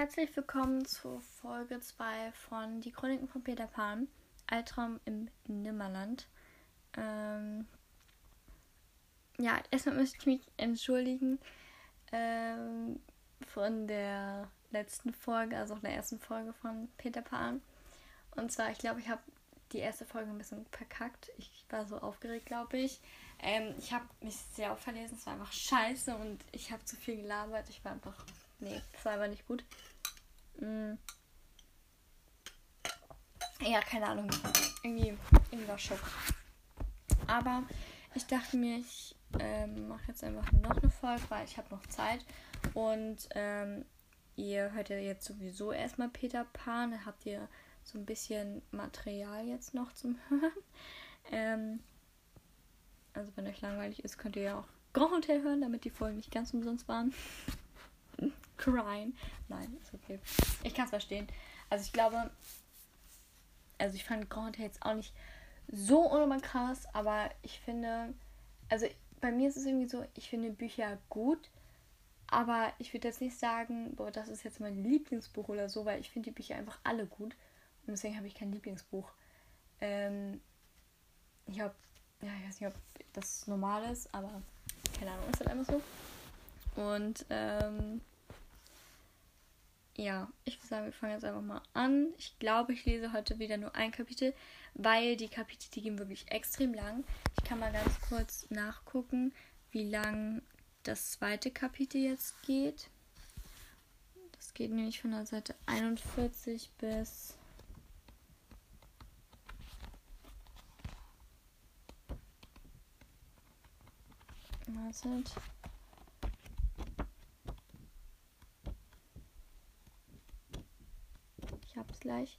Herzlich willkommen zur Folge 2 von Die Chroniken von Peter Pan, Albtraum im Nimmerland. Ähm, ja, erstmal möchte ich mich entschuldigen ähm, von der letzten Folge, also auch der ersten Folge von Peter Pan. Und zwar, ich glaube, ich habe die erste Folge ein bisschen verkackt. Ich war so aufgeregt, glaube ich. Ähm, ich habe mich sehr oft verlesen, es war einfach scheiße und ich habe zu viel gelabert. Ich war einfach Nee, das war aber nicht gut. Mm. Ja, keine Ahnung. Irgendwie, irgendwie war Schock. Aber ich dachte mir, ich ähm, mache jetzt einfach noch eine Folge, weil ich habe noch Zeit. Und ähm, ihr hört ja jetzt sowieso erstmal Peter Pan. Da habt ihr so ein bisschen Material jetzt noch zum Hören. ähm, also wenn euch langweilig ist, könnt ihr ja auch Grand Hotel hören, damit die Folgen nicht ganz umsonst waren. Crying. Nein, ist okay. Ich kann es verstehen. Also ich glaube, also ich fand Grand jetzt auch nicht so unnormal krass, aber ich finde, also bei mir ist es irgendwie so, ich finde Bücher gut, aber ich würde jetzt nicht sagen, boah, das ist jetzt mein Lieblingsbuch oder so, weil ich finde die Bücher einfach alle gut und deswegen habe ich kein Lieblingsbuch. Ähm, ich habe, ja, ich weiß nicht, ob das normal ist, aber keine Ahnung, ist halt einfach so. Und ähm, ja, ich würde sagen, wir fangen jetzt einfach mal an. Ich glaube, ich lese heute wieder nur ein Kapitel, weil die Kapitel, die gehen wirklich extrem lang. Ich kann mal ganz kurz nachgucken, wie lang das zweite Kapitel jetzt geht. Das geht nämlich von der Seite 41 bis Wartet. Habe es gleich,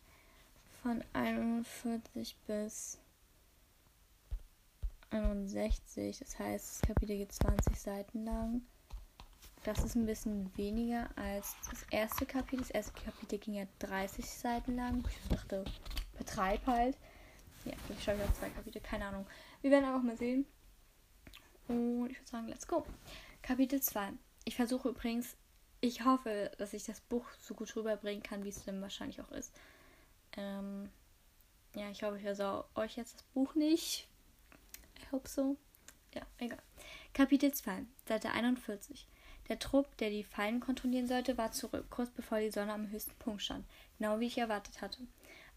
von 41 bis 61. Das heißt, das Kapitel geht 20 Seiten lang. Das ist ein bisschen weniger als das erste Kapitel. Das erste Kapitel ging ja 30 Seiten lang. Ich dachte, betreib halt. Ja, ich schaue auf zwei Kapitel, keine Ahnung. Wir werden einfach mal sehen. Und ich würde sagen, let's go. Kapitel 2. Ich versuche übrigens ich hoffe, dass ich das Buch so gut rüberbringen kann, wie es dann wahrscheinlich auch ist. Ähm, ja, ich hoffe, ich versau euch jetzt das Buch nicht. Ich hoffe so. Ja, egal. Kapitel 2, Seite 41. Der Trupp, der die Fallen kontrollieren sollte, war zurück, kurz bevor die Sonne am höchsten Punkt stand, genau wie ich erwartet hatte.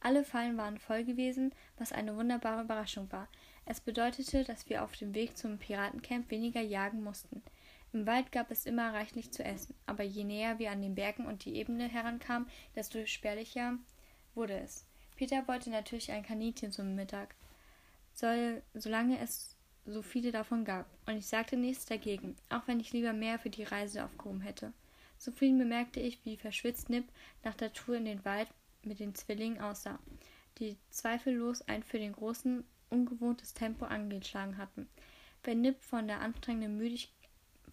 Alle Fallen waren voll gewesen, was eine wunderbare Überraschung war. Es bedeutete, dass wir auf dem Weg zum Piratencamp weniger jagen mussten. Im Wald gab es immer reichlich zu essen, aber je näher wir an den Bergen und die Ebene herankamen, desto spärlicher wurde es. Peter wollte natürlich ein Kaninchen zum Mittag, soll, solange es so viele davon gab, und ich sagte nichts dagegen, auch wenn ich lieber mehr für die Reise aufgehoben hätte. Zufrieden bemerkte ich, wie verschwitzt Nip nach der Tour in den Wald mit den Zwillingen aussah, die zweifellos ein für den Großen ungewohntes Tempo angeschlagen hatten. Wenn Nip von der anstrengenden Müdigkeit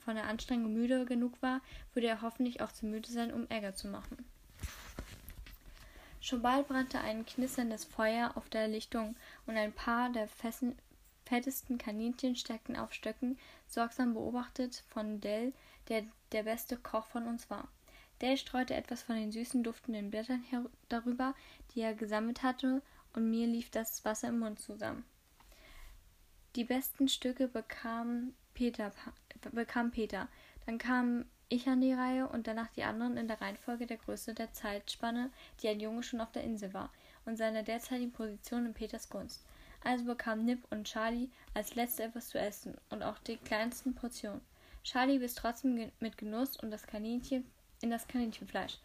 von der Anstrengung müde genug war, würde er hoffentlich auch zu müde sein, um Ärger zu machen. Schon bald brannte ein knisterndes Feuer auf der Lichtung und ein paar der fessen, fettesten Kaninchen steckten auf Stöcken, sorgsam beobachtet von Dell, der der beste Koch von uns war. Dell streute etwas von den süßen, duftenden Blättern darüber, die er gesammelt hatte, und mir lief das Wasser im Mund zusammen. Die besten Stücke bekam Peter, bekam Peter. Dann kam ich an die Reihe und danach die anderen in der Reihenfolge der Größe der Zeitspanne, die ein Junge schon auf der Insel war, und seiner derzeitigen Position in Peters Gunst. Also bekamen Nip und Charlie als letzte etwas zu essen und auch die kleinsten Portionen. Charlie biss trotzdem mit Genuss und das Kaninchen in das Kaninchenfleisch.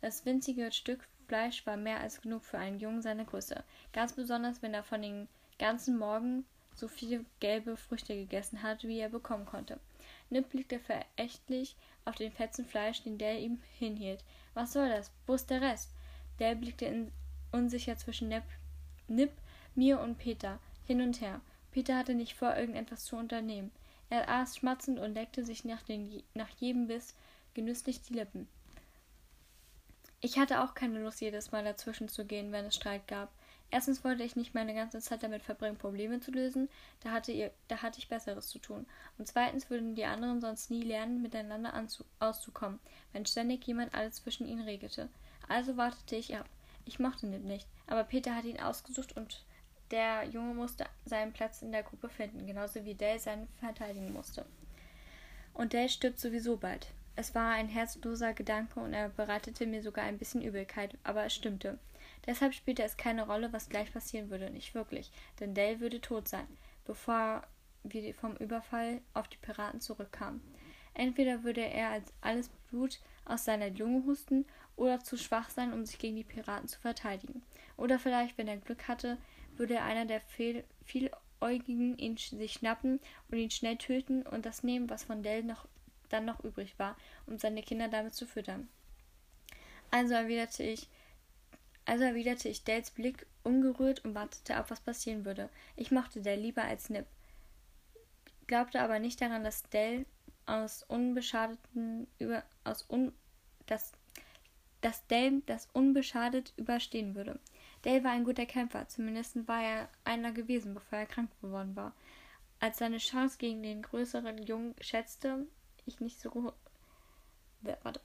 Das winzige Stück Fleisch war mehr als genug für einen Jungen seiner Größe, ganz besonders wenn er von den ganzen Morgen so viele gelbe Früchte gegessen hat, wie er bekommen konnte. Nip blickte verächtlich auf den Fetzen Fleisch, den Dell ihm hinhielt. Was soll das? Wo ist der Rest? Dell blickte unsicher zwischen Nip, Nip, mir und Peter hin und her. Peter hatte nicht vor, irgendetwas zu unternehmen. Er aß schmatzend und leckte sich nach, den, nach jedem Biss genüsslich die Lippen. Ich hatte auch keine Lust, jedes Mal dazwischen zu gehen, wenn es Streit gab. Erstens wollte ich nicht meine ganze Zeit damit verbringen, Probleme zu lösen, da hatte, ihr, da hatte ich Besseres zu tun. Und zweitens würden die anderen sonst nie lernen, miteinander auszukommen, wenn ständig jemand alles zwischen ihnen regelte. Also wartete ich ab. Ich mochte Nip nicht, aber Peter hatte ihn ausgesucht und der Junge musste seinen Platz in der Gruppe finden, genauso wie Dale seinen verteidigen musste. Und Dale stirbt sowieso bald. Es war ein herzloser Gedanke und er bereitete mir sogar ein bisschen Übelkeit, aber es stimmte. Deshalb spielte es keine Rolle, was gleich passieren würde, nicht wirklich, denn Dale würde tot sein, bevor wir vom Überfall auf die Piraten zurückkamen. Entweder würde er als alles Blut aus seiner Lunge husten oder zu schwach sein, um sich gegen die Piraten zu verteidigen. Oder vielleicht, wenn er Glück hatte, würde einer der Vieläugigen ihn sich schnappen und ihn schnell töten und das nehmen, was von Dale noch, dann noch übrig war, um seine Kinder damit zu füttern. Also erwiderte ich, also erwiderte ich Dales Blick ungerührt und wartete ab, was passieren würde. Ich mochte Dale lieber als Nip, glaubte aber nicht daran, dass Dale aus unbeschadeten über aus un dass dass Dale das unbeschadet überstehen würde. Dale war ein guter Kämpfer, zumindest war er einer gewesen, bevor er krank geworden war. Als seine Chance gegen den größeren Jungen schätzte ich nicht so warte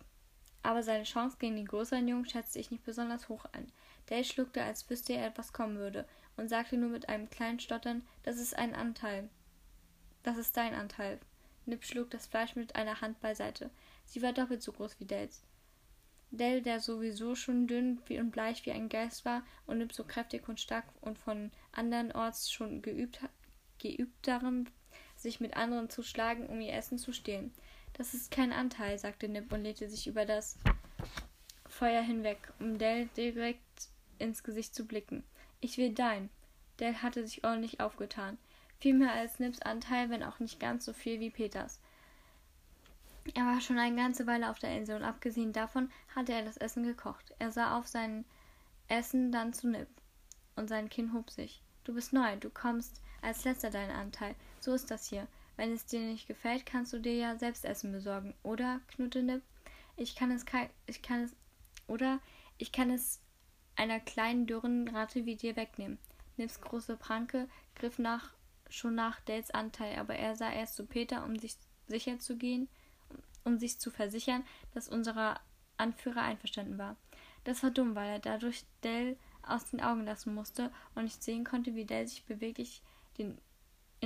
aber seine Chance gegen den größeren Jungen schätzte ich nicht besonders hoch ein. Dale schluckte, als wüsste er etwas kommen würde, und sagte nur mit einem kleinen Stottern, das ist ein Anteil. Das ist dein Anteil. Nip schlug das Fleisch mit einer Hand beiseite. Sie war doppelt so groß wie Dales. Dale, der sowieso schon dünn und bleich wie ein Geist war, und Nip so kräftig und stark und von andernorts schon geübt, geübt darin, sich mit anderen zu schlagen, um ihr Essen zu stehlen. Das ist kein Anteil, sagte Nip und lehnte sich über das Feuer hinweg, um Dell direkt ins Gesicht zu blicken. Ich will dein. Dell hatte sich ordentlich aufgetan. Viel mehr als Nips Anteil, wenn auch nicht ganz so viel wie Peters. Er war schon eine ganze Weile auf der Insel und abgesehen davon hatte er das Essen gekocht. Er sah auf sein Essen dann zu Nip und sein Kinn hob sich. Du bist neu, du kommst als letzter deinen Anteil. So ist das hier. Wenn es dir nicht gefällt, kannst du dir ja selbst Essen besorgen, oder? Nip. Ich kann es ich kann es oder ich kann es einer kleinen dürren Ratte wie dir wegnehmen. Nips große Pranke griff nach schon nach Dales Anteil, aber er sah erst zu Peter, um sich sicher zu gehen, um sich zu versichern, dass unser Anführer einverstanden war. Das war dumm, weil er dadurch Dell aus den Augen lassen musste und nicht sehen konnte, wie Dell sich beweglich den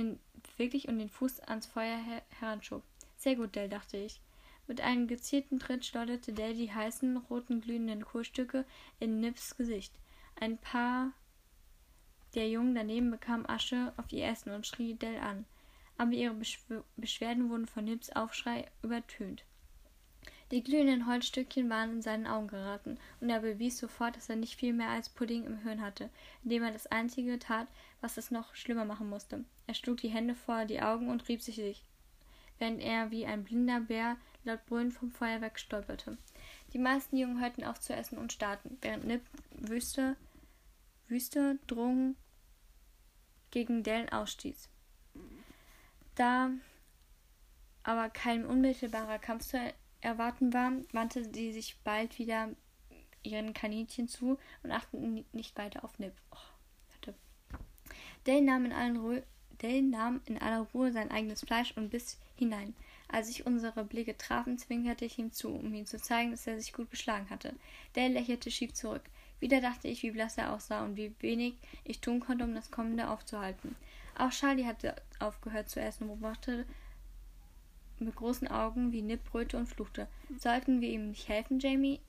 in, wirklich und den Fuß ans Feuer her heranschob. Sehr gut, Dell, dachte ich. Mit einem gezielten Tritt schleuderte Dell die heißen, roten, glühenden Kohlstücke in Nips Gesicht. Ein paar der Jungen daneben bekamen Asche auf ihr Essen und schrie Dell an. Aber ihre Beschw Beschwerden wurden von Nips Aufschrei übertönt. Die glühenden Holzstückchen waren in seinen Augen geraten, und er bewies sofort, dass er nicht viel mehr als Pudding im Hirn hatte, indem er das Einzige tat, was es noch schlimmer machen musste. Er schlug die Hände vor die Augen und rieb sich sich, während er wie ein blinder Bär laut brüllend vom Feuer wegstolperte. Die meisten Jungen hörten auf zu essen und starrten, während Nip wüste, wüste Drohungen gegen Dellen ausstieß. Da aber kein unmittelbarer Kampf zu erwarten war, wandte sie sich bald wieder ihren Kaninchen zu und achteten nicht weiter auf Nip. Oh, Dale nahm, nahm in aller Ruhe sein eigenes Fleisch und biss hinein. Als sich unsere Blicke trafen, zwinkerte ich ihm zu, um ihm zu zeigen, dass er sich gut geschlagen hatte. Dale lächelte schief zurück. Wieder dachte ich, wie blass er aussah und wie wenig ich tun konnte, um das Kommende aufzuhalten. Auch Charlie hatte aufgehört zu essen und beobachtete mit großen Augen, wie Nip brüllte und fluchte. Sollten wir ihm nicht helfen, Jamie?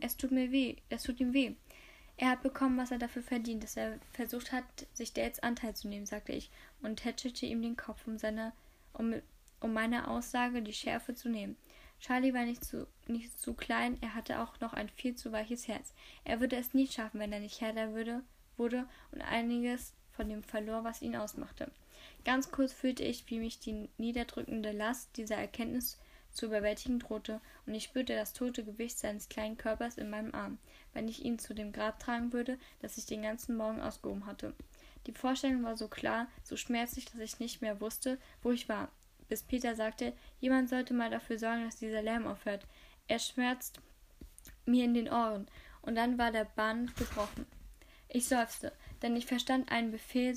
Es tut mir weh. Es tut ihm weh. Er hat bekommen, was er dafür verdient, dass er versucht hat, sich Dales Anteil zu nehmen, sagte ich und tätschelte ihm den Kopf, um seine, um, um meine Aussage die Schärfe zu nehmen. Charlie war nicht zu, nicht zu klein, er hatte auch noch ein viel zu weiches Herz. Er würde es nie schaffen, wenn er nicht härter würde, wurde und einiges von dem verlor, was ihn ausmachte. Ganz kurz fühlte ich, wie mich die niederdrückende Last dieser Erkenntnis zu überwältigen drohte, und ich spürte das tote Gewicht seines kleinen Körpers in meinem Arm, wenn ich ihn zu dem Grab tragen würde, das ich den ganzen Morgen ausgehoben hatte. Die Vorstellung war so klar, so schmerzlich, dass ich nicht mehr wusste, wo ich war, bis Peter sagte, jemand sollte mal dafür sorgen, dass dieser Lärm aufhört. Er schmerzt mir in den Ohren, und dann war der Bann gebrochen. Ich seufzte. denn ich verstand einen Befehl,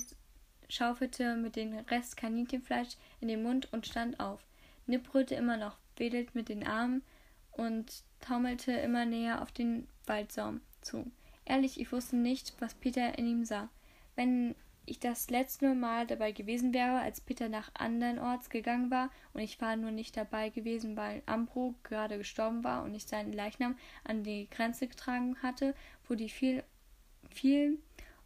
schaufelte mit dem Rest Kaninchenfleisch in den Mund und stand auf. Nip brüllte immer noch, wedelt mit den Armen und taumelte immer näher auf den Waldsaum zu. Ehrlich, ich wusste nicht, was Peter in ihm sah. Wenn ich das letzte Mal dabei gewesen wäre, als Peter nach andernorts gegangen war und ich war nur nicht dabei gewesen, weil Ambro gerade gestorben war und ich seinen Leichnam an die Grenze getragen hatte, wo die viel,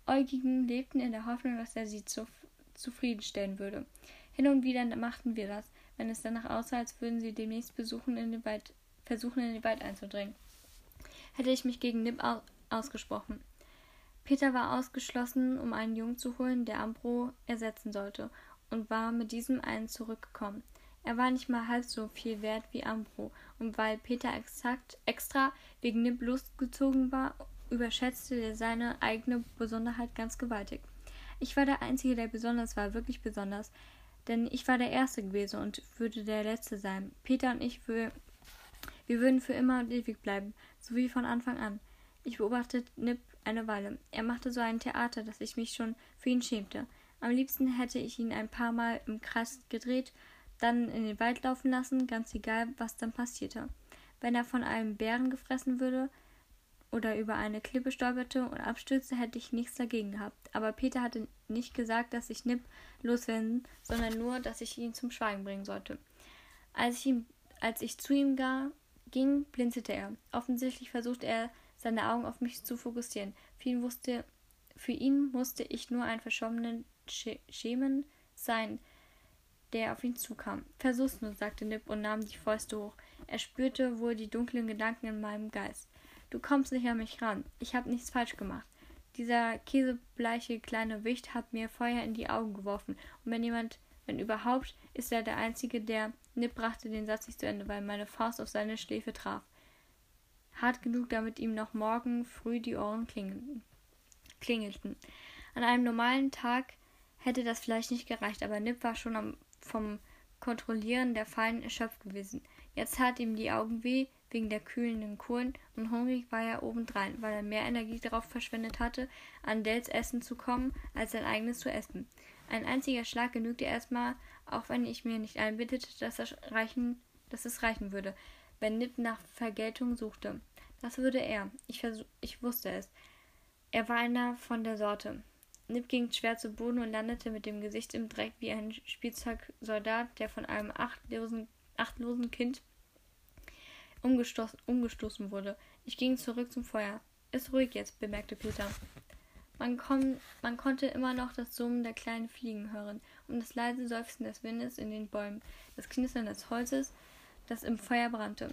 vieläugigen lebten in der Hoffnung, dass er sie zu, zufriedenstellen würde. Hin und wieder machten wir das, wenn es danach aussah, als würden sie demnächst besuchen in den Wald, versuchen, in den Wald einzudringen. Hätte ich mich gegen Nip ausgesprochen. Peter war ausgeschlossen, um einen Jungen zu holen, der Ambro ersetzen sollte, und war mit diesem einen zurückgekommen. Er war nicht mal halb so viel wert wie Ambro, und weil Peter exakt extra wegen Nib losgezogen war, überschätzte er seine eigene Besonderheit ganz gewaltig. Ich war der Einzige, der besonders war, wirklich besonders, denn ich war der Erste gewesen und würde der Letzte sein. Peter und ich, wir, wir würden für immer und ewig bleiben, so wie von Anfang an. Ich beobachtete Nip eine Weile. Er machte so ein Theater, dass ich mich schon für ihn schämte. Am liebsten hätte ich ihn ein paar Mal im Kreis gedreht, dann in den Wald laufen lassen, ganz egal, was dann passierte. Wenn er von einem Bären gefressen würde oder über eine Klippe stolperte und abstürzte, hätte ich nichts dagegen gehabt. Aber Peter hatte nicht gesagt, dass ich Nip loswerden, sondern nur, dass ich ihn zum Schweigen bringen sollte. Als ich, ihm, als ich zu ihm ging, blinzelte er. Offensichtlich versuchte er, seine Augen auf mich zu fokussieren. Für ihn, wusste, für ihn musste ich nur ein verschobener Schemen sein, der auf ihn zukam. Versuch's nur, sagte Nip und nahm die Fäuste hoch. Er spürte wohl die dunklen Gedanken in meinem Geist. Du kommst nicht an mich ran. Ich habe nichts falsch gemacht. Dieser käsebleiche kleine Wicht hat mir Feuer in die Augen geworfen. Und wenn jemand, wenn überhaupt, ist er der Einzige, der. Nip brachte den Satz nicht zu Ende, weil meine Faust auf seine Schläfe traf hart genug, damit ihm noch morgen früh die Ohren klingelten. An einem normalen Tag hätte das vielleicht nicht gereicht, aber Nip war schon am, vom Kontrollieren der Fallen erschöpft gewesen. Jetzt tat ihm die Augen weh wegen der kühlenden Kohlen und hungrig war er obendrein, weil er mehr Energie darauf verschwendet hatte, an Dells Essen zu kommen, als sein eigenes zu essen. Ein einziger Schlag genügte erstmal, auch wenn ich mir nicht einbildete, dass, das reichen, dass es reichen würde wenn Nip nach Vergeltung suchte. Das würde er. Ich, ich wusste es. Er war einer von der Sorte. Nip ging schwer zu Boden und landete mit dem Gesicht im Dreck wie ein Spielzeugsoldat, der von einem achtlosen, achtlosen Kind umgestoßen, umgestoßen wurde. Ich ging zurück zum Feuer. Ist ruhig jetzt, bemerkte Peter. Man, kon man konnte immer noch das Summen der kleinen Fliegen hören und das leise Seufzen des Windes in den Bäumen, das Knistern des Holzes, das im Feuer brannte.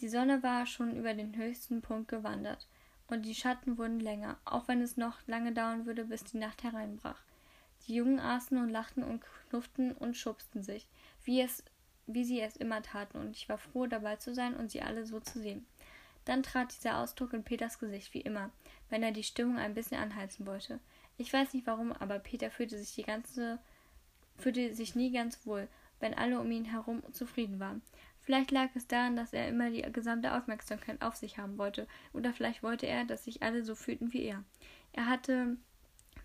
Die Sonne war schon über den höchsten Punkt gewandert, und die Schatten wurden länger, auch wenn es noch lange dauern würde, bis die Nacht hereinbrach. Die Jungen aßen und lachten und knufften und schubsten sich, wie, es, wie sie es immer taten, und ich war froh, dabei zu sein und sie alle so zu sehen. Dann trat dieser Ausdruck in Peters Gesicht, wie immer, wenn er die Stimmung ein bisschen anheizen wollte. Ich weiß nicht warum, aber Peter fühlte sich die ganze fühlte sich nie ganz wohl, wenn alle um ihn herum zufrieden waren. Vielleicht lag es daran, dass er immer die gesamte Aufmerksamkeit auf sich haben wollte, oder vielleicht wollte er, dass sich alle so fühlten wie er. Er hatte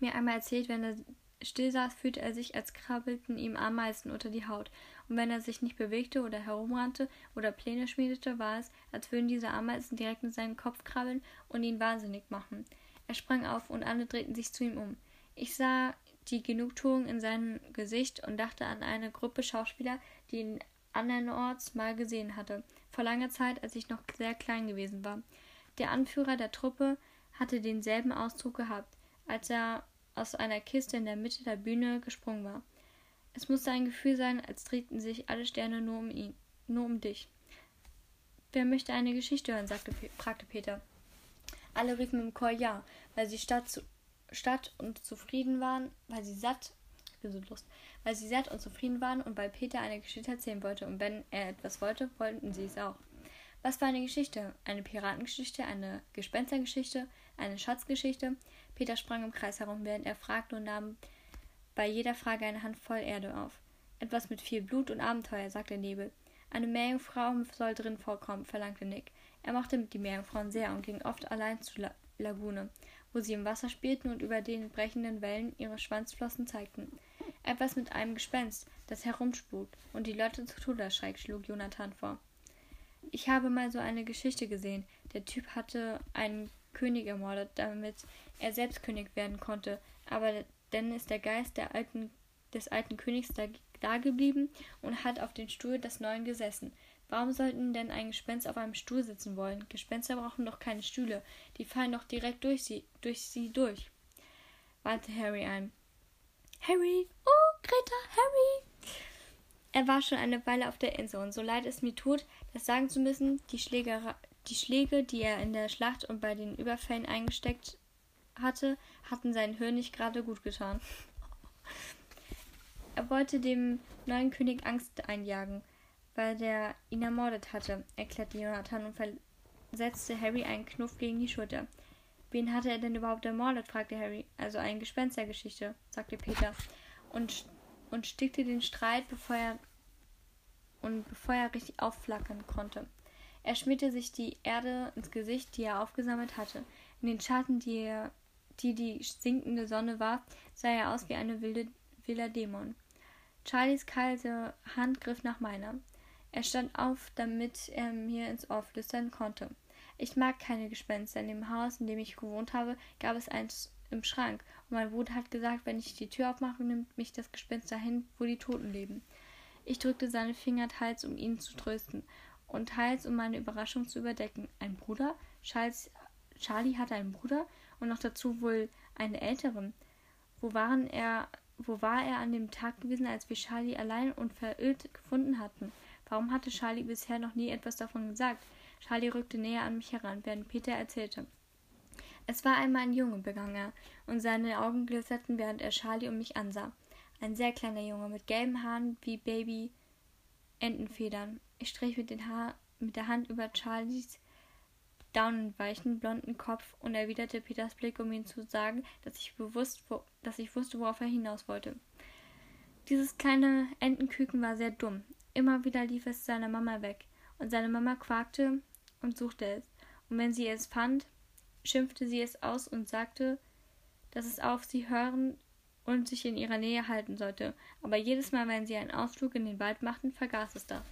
mir einmal erzählt, wenn er still saß, fühlte er sich, als krabbelten ihm Ameisen unter die Haut. Und wenn er sich nicht bewegte oder herumrannte oder Pläne schmiedete, war es, als würden diese Ameisen direkt in seinen Kopf krabbeln und ihn wahnsinnig machen. Er sprang auf und alle drehten sich zu ihm um. Ich sah die Genugtuung in seinem Gesicht und dachte an eine Gruppe Schauspieler, die ihn andernorts mal gesehen hatte, vor langer Zeit, als ich noch sehr klein gewesen war. Der Anführer der Truppe hatte denselben Ausdruck gehabt, als er aus einer Kiste in der Mitte der Bühne gesprungen war. Es musste ein Gefühl sein, als drehten sich alle Sterne nur um ihn, nur um dich. Wer möchte eine Geschichte hören? sagte, fragte Peter. Alle riefen im Chor ja, weil sie statt zu, statt und zufrieden waren, weil sie satt, so lust, weil sie satt und zufrieden waren und weil Peter eine Geschichte erzählen wollte und wenn er etwas wollte, wollten sie es auch. Was war eine Geschichte? Eine Piratengeschichte, eine Gespenstergeschichte, eine Schatzgeschichte? Peter sprang im Kreis herum, während er fragte und nahm bei jeder Frage eine Handvoll Erde auf. Etwas mit viel Blut und Abenteuer, sagte Nebel. Eine Meerjungfrau soll drin vorkommen, verlangte Nick. Er mochte die Meerjungfrauen sehr und ging oft allein zur La Lagune wo sie im Wasser spielten und über den brechenden Wellen ihre Schwanzflossen zeigten. Etwas mit einem Gespenst, das herumspukt und die Leute zu Tode erschreckt, schlug Jonathan vor. Ich habe mal so eine Geschichte gesehen. Der Typ hatte einen König ermordet, damit er selbst König werden konnte, aber dann ist der Geist der alten, des alten Königs da, da geblieben und hat auf den Stuhl des Neuen gesessen. Warum sollten denn ein Gespenst auf einem Stuhl sitzen wollen? Gespenster brauchen doch keine Stühle, die fallen doch direkt durch sie, durch sie durch. wandte Harry ein. Harry, oh, Greta, Harry! Er war schon eine Weile auf der Insel, und so leid es mir tut, das sagen zu müssen, die Schläge, die Schläge, die er in der Schlacht und bei den Überfällen eingesteckt hatte, hatten sein Hirn nicht gerade gut getan. Er wollte dem neuen König Angst einjagen, weil der ihn ermordet hatte, erklärte Jonathan und versetzte Harry einen Knuff gegen die Schulter. Wen hatte er denn überhaupt ermordet? fragte Harry. Also eine Gespenstergeschichte, sagte Peter und, und stickte den Streit, bevor er und bevor er richtig aufflackern konnte. Er schmierte sich die Erde ins Gesicht, die er aufgesammelt hatte. In den Schatten, die, er, die die sinkende Sonne warf, sah er aus wie eine wilde, wilder Dämon. Charlies kalte Hand griff nach meiner. Er stand auf, damit er mir ins Ohr flüstern konnte. Ich mag keine Gespenster. In dem Haus, in dem ich gewohnt habe, gab es eins im Schrank. Und mein Bruder hat gesagt, wenn ich die Tür aufmache, nimmt mich das Gespenst dahin, wo die Toten leben. Ich drückte seine Finger teils, um ihn zu trösten, und teils, um meine Überraschung zu überdecken. Ein Bruder? Charles, Charlie hatte einen Bruder und noch dazu wohl einen älteren. Wo waren er, wo war er an dem Tag gewesen, als wir Charlie allein und verirrt gefunden hatten? Warum hatte Charlie bisher noch nie etwas davon gesagt? Charlie rückte näher an mich heran, während Peter erzählte. Es war einmal ein Junge, begann er, und seine Augen glitzerten, während er Charlie und mich ansah. Ein sehr kleiner Junge mit gelben Haaren wie Baby Entenfedern. Ich strich mit, den Haar, mit der Hand über Charlies daunenweichen, blonden Kopf und erwiderte Peters Blick, um ihm zu sagen, dass ich bewusst, wo, dass ich wusste, worauf er hinaus wollte. Dieses kleine Entenküken war sehr dumm. Immer wieder lief es seiner Mama weg, und seine Mama quakte und suchte es. Und wenn sie es fand, schimpfte sie es aus und sagte, dass es auf sie hören und sich in ihrer Nähe halten sollte. Aber jedes Mal, wenn sie einen Ausflug in den Wald machten, vergaß es das.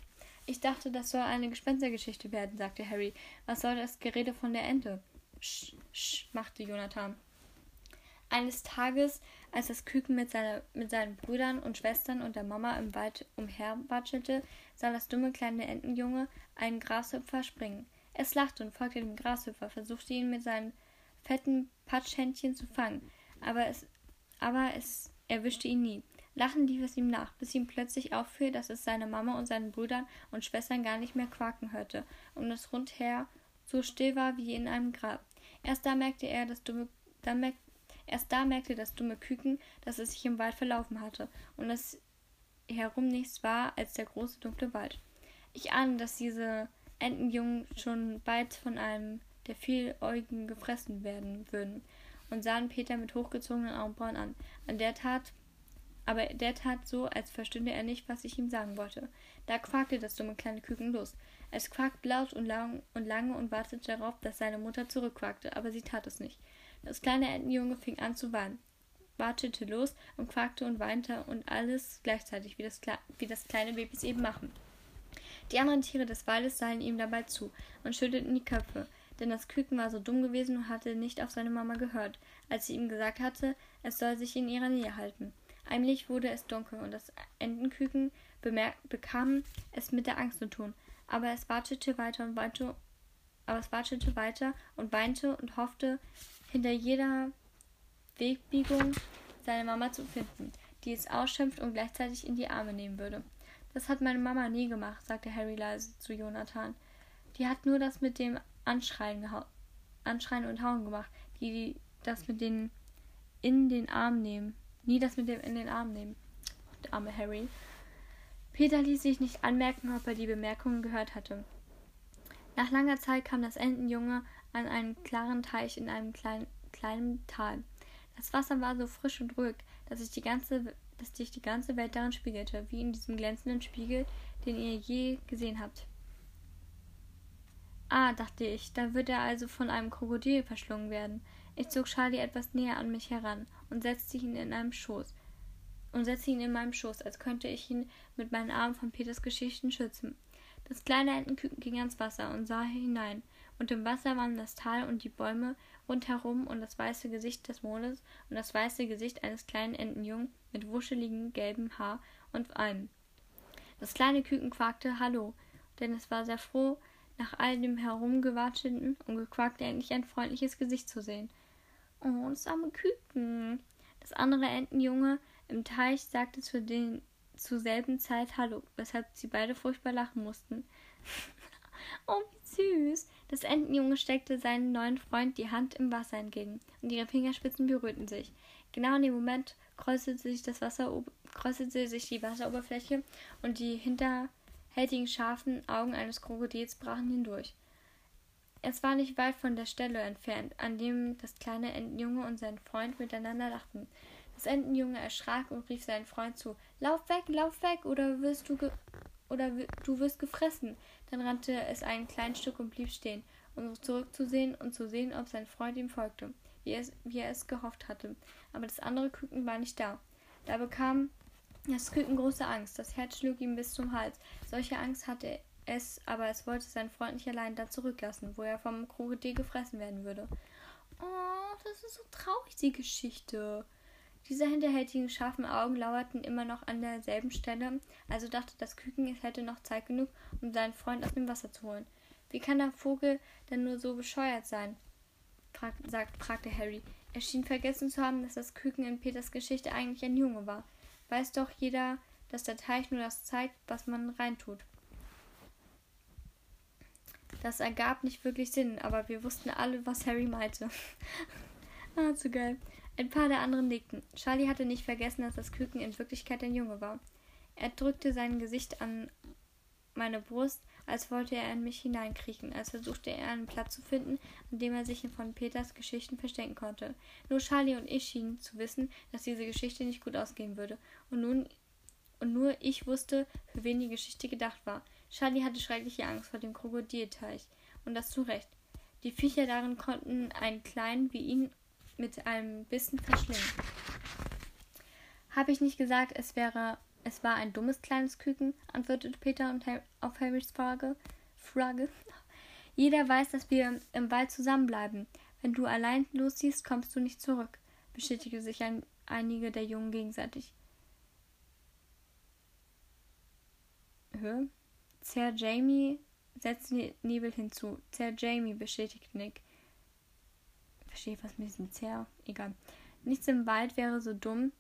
Ich dachte, das soll eine Gespenstergeschichte werden, sagte Harry. Was soll das Gerede von der Ente? Sch, sch, machte Jonathan. Eines Tages, als das Küken mit, seiner, mit seinen Brüdern und Schwestern und der Mama im Wald umherwatschelte, sah das dumme kleine Entenjunge einen Grashüpfer springen. Es lachte und folgte dem Grashüpfer, versuchte ihn mit seinen fetten Patschhändchen zu fangen, aber es, aber es erwischte ihn nie. Lachend lief es ihm nach, bis ihm plötzlich auffiel, dass es seine Mama und seinen Brüdern und Schwestern gar nicht mehr quaken hörte und es rundher so still war wie in einem Grab. Erst da merkte er das dumme, dann merkte Erst da merkte das dumme Küken, dass es sich im Wald verlaufen hatte und dass herum nichts war als der große dunkle Wald. Ich ahne, dass diese Entenjungen schon bald von einem der Vieläugigen gefressen werden würden, und sahen Peter mit hochgezogenen Augenbrauen an. an der tat, aber der tat so, als verstünde er nicht, was ich ihm sagen wollte. Da quakte das dumme kleine Küken los. Es quakte laut und lang und lange und wartete darauf, dass seine Mutter zurückquakte, aber sie tat es nicht. Das kleine Entenjunge fing an zu weinen, watschete los und quakte und weinte und alles gleichzeitig, wie das, wie das kleine Babys eben machen. Die anderen Tiere des Waldes sahen ihm dabei zu und schüttelten die Köpfe, denn das Küken war so dumm gewesen und hatte nicht auf seine Mama gehört, als sie ihm gesagt hatte, es soll sich in ihrer Nähe halten. Allmählich wurde es dunkel und das Entenküken bekam es mit der Angst zu tun, aber es watschete weiter und weiter, aber es watschete weiter und weinte und hoffte, hinter jeder Wegbiegung seine Mama zu finden, die es ausschimpft und gleichzeitig in die Arme nehmen würde. Das hat meine Mama nie gemacht, sagte Harry leise zu Jonathan. Die hat nur das mit dem Anschreien, Anschreien und Hauen gemacht, die, die das mit den in den Arm nehmen. Nie das mit dem in den Arm nehmen. Der arme Harry. Peter ließ sich nicht anmerken, ob er die Bemerkungen gehört hatte. Nach langer Zeit kam das Entenjunge an einen klaren Teich in einem kleinen, kleinen Tal. Das Wasser war so frisch und ruhig, dass sich die ganze, dass sich die ganze Welt darin spiegelte, wie in diesem glänzenden Spiegel, den ihr je gesehen habt. Ah, dachte ich, da wird er also von einem Krokodil verschlungen werden. Ich zog Charlie etwas näher an mich heran und setzte ihn in einem Schoß und setzte ihn in meinem Schoß, als könnte ich ihn mit meinen Armen von Peters Geschichten schützen. Das kleine Entenküken ging ans Wasser und sah hinein, und im Wasser waren das Tal und die Bäume rundherum und das weiße Gesicht des Mondes und das weiße Gesicht eines kleinen Entenjungen mit wuscheligem gelbem Haar und Almen. Das kleine Küken quakte Hallo, denn es war sehr froh, nach all dem Herumgewatscheten und Gequakte endlich ein freundliches Gesicht zu sehen. Oh, das arme Küken. Das andere Entenjunge im Teich sagte zu den zur selben Zeit Hallo, weshalb sie beide furchtbar lachen mussten. oh, wie süß! Das Entenjunge steckte seinem neuen Freund die Hand im Wasser entgegen, und ihre Fingerspitzen berührten sich. Genau in dem Moment kräuselte sich, das Wasser, kräuselte sich die Wasseroberfläche und die hinterhältigen scharfen Augen eines Krokodils brachen hindurch. Es war nicht weit von der Stelle entfernt, an dem das kleine Entenjunge und sein Freund miteinander lachten. Das Entenjunge erschrak und rief seinen Freund zu: Lauf weg, lauf weg, oder wirst du oder du wirst gefressen. Dann rannte es ein kleines Stück und blieb stehen, um zurückzusehen und zu sehen, ob sein Freund ihm folgte, wie, es, wie er es gehofft hatte. Aber das andere Küken war nicht da. Da bekam das Küken große Angst. Das Herz schlug ihm bis zum Hals. Solche Angst hatte es, aber es wollte seinen Freund nicht allein da zurücklassen, wo er vom Krokodil gefressen werden würde. Oh, das ist so traurig, die Geschichte. Diese hinterhältigen scharfen Augen lauerten immer noch an derselben Stelle, also dachte das Küken, es hätte noch Zeit genug, um seinen Freund aus dem Wasser zu holen. Wie kann der Vogel denn nur so bescheuert sein? Frag, sagt, fragte Harry. Er schien vergessen zu haben, dass das Küken in Peters Geschichte eigentlich ein Junge war. Weiß doch jeder, dass der Teich nur das zeigt, was man reintut. Das ergab nicht wirklich Sinn, aber wir wussten alle, was Harry meinte. ah, zu geil. Ein paar der anderen nickten. Charlie hatte nicht vergessen, dass das Küken in Wirklichkeit ein Junge war. Er drückte sein Gesicht an meine Brust, als wollte er in mich hineinkriechen, als versuchte er einen Platz zu finden, an dem er sich von Peters Geschichten verstecken konnte. Nur Charlie und ich schienen zu wissen, dass diese Geschichte nicht gut ausgehen würde. Und nun und nur ich wusste, für wen die Geschichte gedacht war. Charlie hatte schreckliche Angst vor dem Krokodilteich. Und das zu Recht. Die Viecher darin konnten einen kleinen wie ihn mit einem Bissen verschlingen. Habe ich nicht gesagt, es wäre, es war ein dummes kleines Küken, antwortete Peter auf Harrys Frage. Frage. Jeder weiß, dass wir im Wald zusammenbleiben. Wenn du allein losziehst, kommst du nicht zurück, bestätigte sich ein, einige der Jungen gegenseitig. Hör. Sir Jamie setzte Nebel hinzu. Sir Jamie, bestätigte Nick verstehe was mit diesem Zer. Egal. Nichts im Wald wäre so dumm,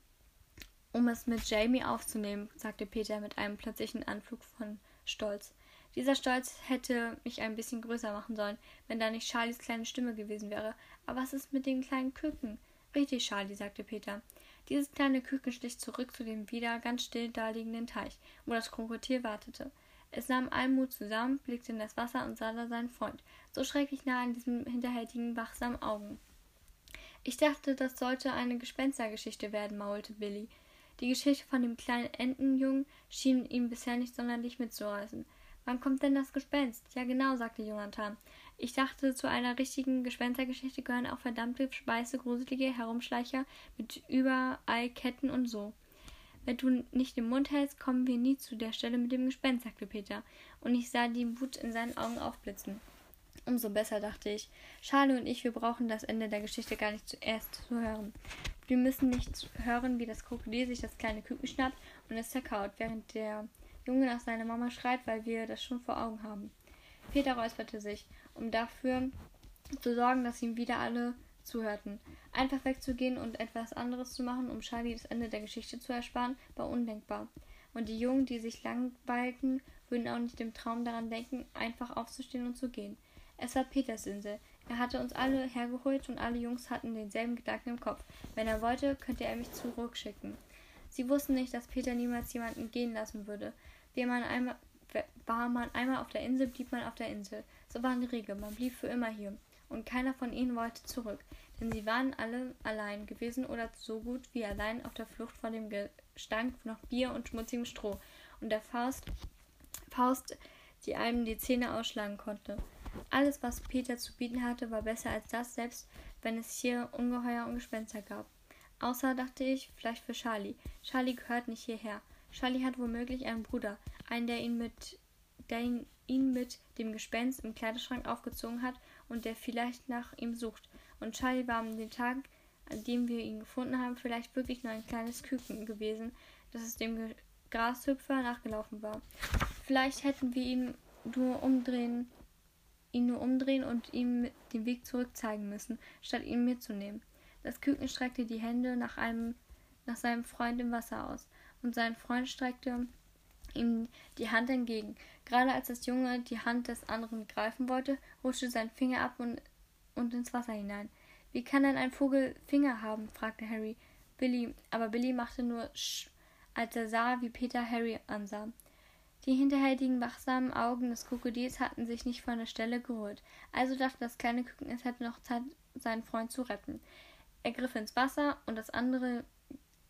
um es mit Jamie aufzunehmen, sagte Peter mit einem plötzlichen Anflug von Stolz. Dieser Stolz hätte mich ein bisschen größer machen sollen, wenn da nicht Charlies kleine Stimme gewesen wäre. Aber was ist mit den kleinen Küken? Richtig, Charlie, sagte Peter. Dieses kleine Küken schlich zurück zu dem wieder ganz still daliegenden Teich, wo das Krokodil wartete. Es nahm allen Mut zusammen, blickte in das Wasser und sah da seinen Freund, so schrecklich nah an diesen hinterhältigen, wachsamen Augen. Ich dachte, das sollte eine Gespenstergeschichte werden, maulte Billy. Die Geschichte von dem kleinen Entenjungen schien ihn bisher nicht sonderlich mitzureißen. Wann kommt denn das Gespenst? Ja, genau, sagte Jonathan. Ich dachte, zu einer richtigen Gespenstergeschichte gehören auch verdammte, weiße, Herumschleicher mit überall Ketten und so. Wenn du nicht den Mund hältst, kommen wir nie zu der Stelle mit dem Gespenst, sagte Peter, und ich sah die Wut in seinen Augen aufblitzen. Umso besser, dachte ich. Charlie und ich, wir brauchen das Ende der Geschichte gar nicht zuerst zu hören. Wir müssen nicht hören, wie das Krokodil sich das kleine Küken schnappt und es zerkaut, während der Junge nach seiner Mama schreit, weil wir das schon vor Augen haben. Peter räusperte sich, um dafür zu sorgen, dass ihm wieder alle zuhörten. Einfach wegzugehen und etwas anderes zu machen, um Charlie das Ende der Geschichte zu ersparen, war undenkbar. Und die Jungen, die sich langweilten, würden auch nicht im Traum daran denken, einfach aufzustehen und zu gehen. Es war Peters Insel. Er hatte uns alle hergeholt und alle Jungs hatten denselben Gedanken im Kopf. Wenn er wollte, könnte er mich zurückschicken. Sie wussten nicht, dass Peter niemals jemanden gehen lassen würde. Wie man einmal, war man einmal auf der Insel, blieb man auf der Insel. So war die Regel. Man blieb für immer hier. Und keiner von ihnen wollte zurück, denn sie waren alle allein gewesen oder so gut wie allein auf der Flucht vor dem Gestank nach Bier und schmutzigem Stroh und der Faust, Faust, die einem die Zähne ausschlagen konnte. Alles, was Peter zu bieten hatte, war besser als das, selbst wenn es hier Ungeheuer und Gespenster gab. Außer, dachte ich, vielleicht für Charlie. Charlie gehört nicht hierher. Charlie hat womöglich einen Bruder, einen, der ihn mit, der ihn, ihn mit dem Gespenst im Kleiderschrank aufgezogen hat und der vielleicht nach ihm sucht. Und Charlie war an dem Tag, an dem wir ihn gefunden haben, vielleicht wirklich nur ein kleines Küken gewesen, das es dem Grashüpfer nachgelaufen war. Vielleicht hätten wir ihn nur umdrehen, ihn nur umdrehen und ihm den Weg zurück zeigen müssen, statt ihn mitzunehmen. Das Küken streckte die Hände nach einem nach seinem Freund im Wasser aus, und sein Freund streckte ihm die Hand entgegen. Gerade als das Junge die Hand des anderen greifen wollte, rutschte sein Finger ab und, und ins Wasser hinein. Wie kann denn ein Vogel Finger haben? fragte Harry. Billy, aber Billy machte nur Sch, als er sah, wie Peter Harry ansah. Die hinterhältigen, wachsamen Augen des Krokodils hatten sich nicht von der Stelle gerührt. Also dachte das kleine Küken, es hätte noch Zeit, seinen Freund zu retten. Er griff ins Wasser und das andere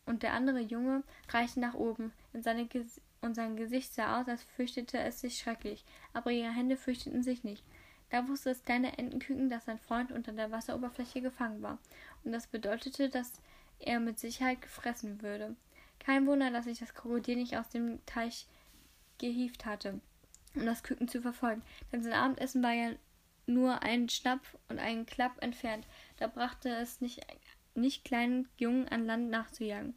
und der andere Junge reichte nach oben Ges und sein Gesicht sah aus, als fürchtete es sich schrecklich, aber ihre Hände fürchteten sich nicht. Da wusste das kleine Entenküken, dass sein Freund unter der Wasseroberfläche gefangen war, und das bedeutete, dass er mit Sicherheit gefressen würde. Kein Wunder, dass sich das Krokodil nicht aus dem Teich gehieft hatte, um das Küken zu verfolgen, denn sein Abendessen war ja nur ein Schnapp und einen Klapp entfernt. Da brachte es nicht, nicht kleinen Jungen an Land nachzujagen.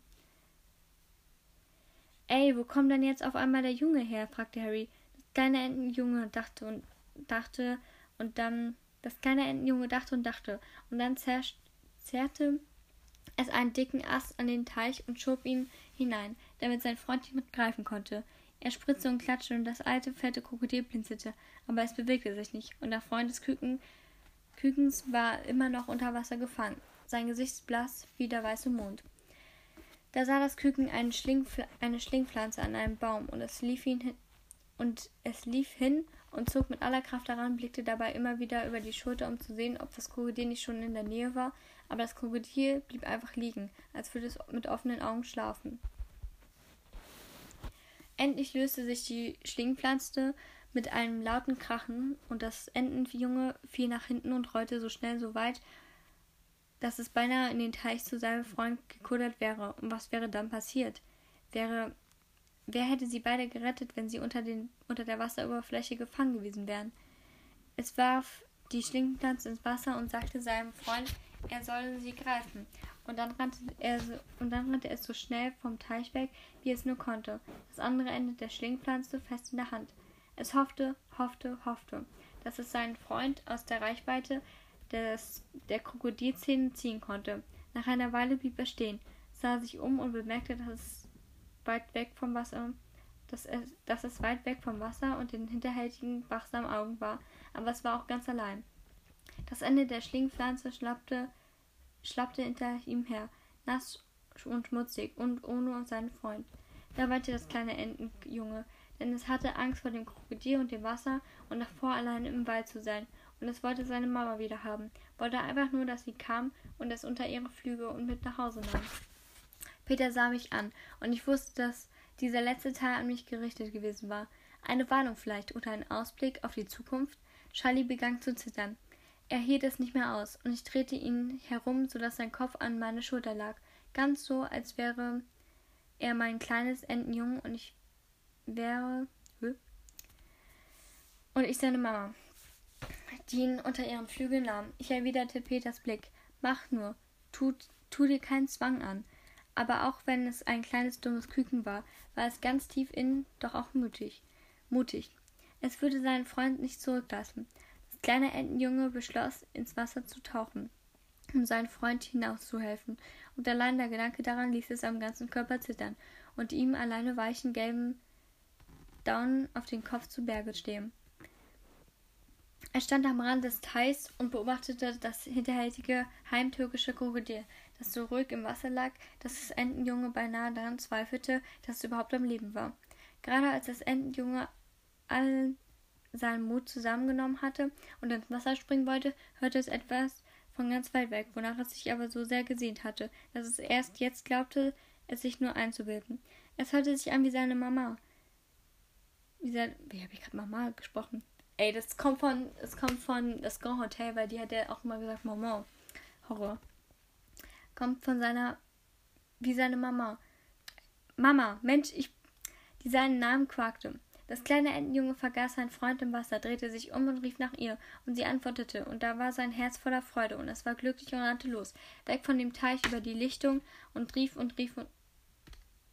Ey, wo kommt denn jetzt auf einmal der Junge her? fragte Harry. Das kleine Entenjunge dachte und dachte und dann das kleine Entenjunge dachte und dachte und dann zerrte es einen dicken Ast an den Teich und schob ihn hinein, damit sein Freund ihn mitgreifen konnte. Er spritzte und klatschte und das alte, fette Krokodil blinzelte, aber es bewegte sich nicht, und der Freund des Küken, Kükens war immer noch unter Wasser gefangen, sein Gesicht blass wie der weiße Mond. Da sah das Küken eine, Schlingpfl eine Schlingpflanze an einem Baum, und es lief ihn hin, und es lief hin und zog mit aller Kraft daran, blickte dabei immer wieder über die Schulter, um zu sehen, ob das Krokodil nicht schon in der Nähe war, aber das Krokodil blieb einfach liegen, als würde es mit offenen Augen schlafen. Endlich löste sich die Schlingpflanze mit einem lauten Krachen und das Entenjunge fiel nach hinten und rollte so schnell so weit, dass es beinahe in den Teich zu seinem Freund gekuddert wäre. Und was wäre dann passiert? Wäre, wer hätte sie beide gerettet, wenn sie unter, den, unter der Wasseroberfläche gefangen gewesen wären? Es warf die Schlingpflanze ins Wasser und sagte seinem Freund, er solle sie greifen und dann rannte er so, und dann rannte es so schnell vom Teich weg, wie es nur konnte, das andere Ende der Schlingpflanze fest in der Hand. Es hoffte, hoffte, hoffte, dass es seinen Freund aus der Reichweite des, der Krokodilzähne ziehen konnte. Nach einer Weile blieb er stehen, sah sich um und bemerkte, dass es weit weg vom Wasser, dass es, dass es weit weg vom Wasser und den hinterhältigen, wachsamen Augen war, aber es war auch ganz allein. Das Ende der Schlingpflanze schnappte schlappte hinter ihm her, nass und schmutzig und ohne seinen Freund. Da weinte das kleine Entenjunge, denn es hatte Angst vor dem Krokodil und dem Wasser und davor allein im Wald zu sein, und es wollte seine Mama wieder haben, wollte einfach nur, dass sie kam und es unter ihre Flügel und mit nach Hause nahm. Peter sah mich an, und ich wusste, dass dieser letzte Teil an mich gerichtet gewesen war. Eine Warnung vielleicht oder ein Ausblick auf die Zukunft. Charlie begann zu zittern. Er hielt es nicht mehr aus, und ich drehte ihn herum, so dass sein Kopf an meine Schulter lag, ganz so, als wäre er mein kleines Entenjung und ich wäre und ich seine Mama, die ihn unter ihren Flügeln nahm. Ich erwiderte Peters Blick. Mach nur, tu, tu dir keinen Zwang an. Aber auch wenn es ein kleines dummes Küken war, war es ganz tief innen doch auch mutig. Mutig. Es würde seinen Freund nicht zurücklassen kleine Entenjunge beschloss, ins Wasser zu tauchen, um seinem Freund hinauszuhelfen, und allein der Gedanke daran ließ es am ganzen Körper zittern und ihm alleine weichen gelben Daunen auf den Kopf zu Berge stehen. Er stand am Rand des Teichs und beobachtete das hinterhältige heimtürkische Krokodil, das so ruhig im Wasser lag, dass das Entenjunge beinahe daran zweifelte, dass es überhaupt am Leben war. Gerade als das Entenjunge allen seinen Mut zusammengenommen hatte und ins Wasser springen wollte, hörte es etwas von ganz weit weg, wonach es sich aber so sehr gesehnt hatte, dass es erst jetzt glaubte, es sich nur einzubilden. Es hörte sich an wie seine Mama. Wie, sein, wie habe ich gerade Mama gesprochen? Ey, das kommt von, es kommt von das Grand Hotel, weil die hat ja auch immer gesagt Mama. Horror. Kommt von seiner, wie seine Mama. Mama, Mensch, ich, die seinen Namen quakte. Das kleine Entenjunge vergaß seinen Freund im Wasser, drehte sich um und rief nach ihr, und sie antwortete, und da war sein Herz voller Freude, und es war glücklich und rannte los, weg von dem Teich über die Lichtung, und rief und rief und,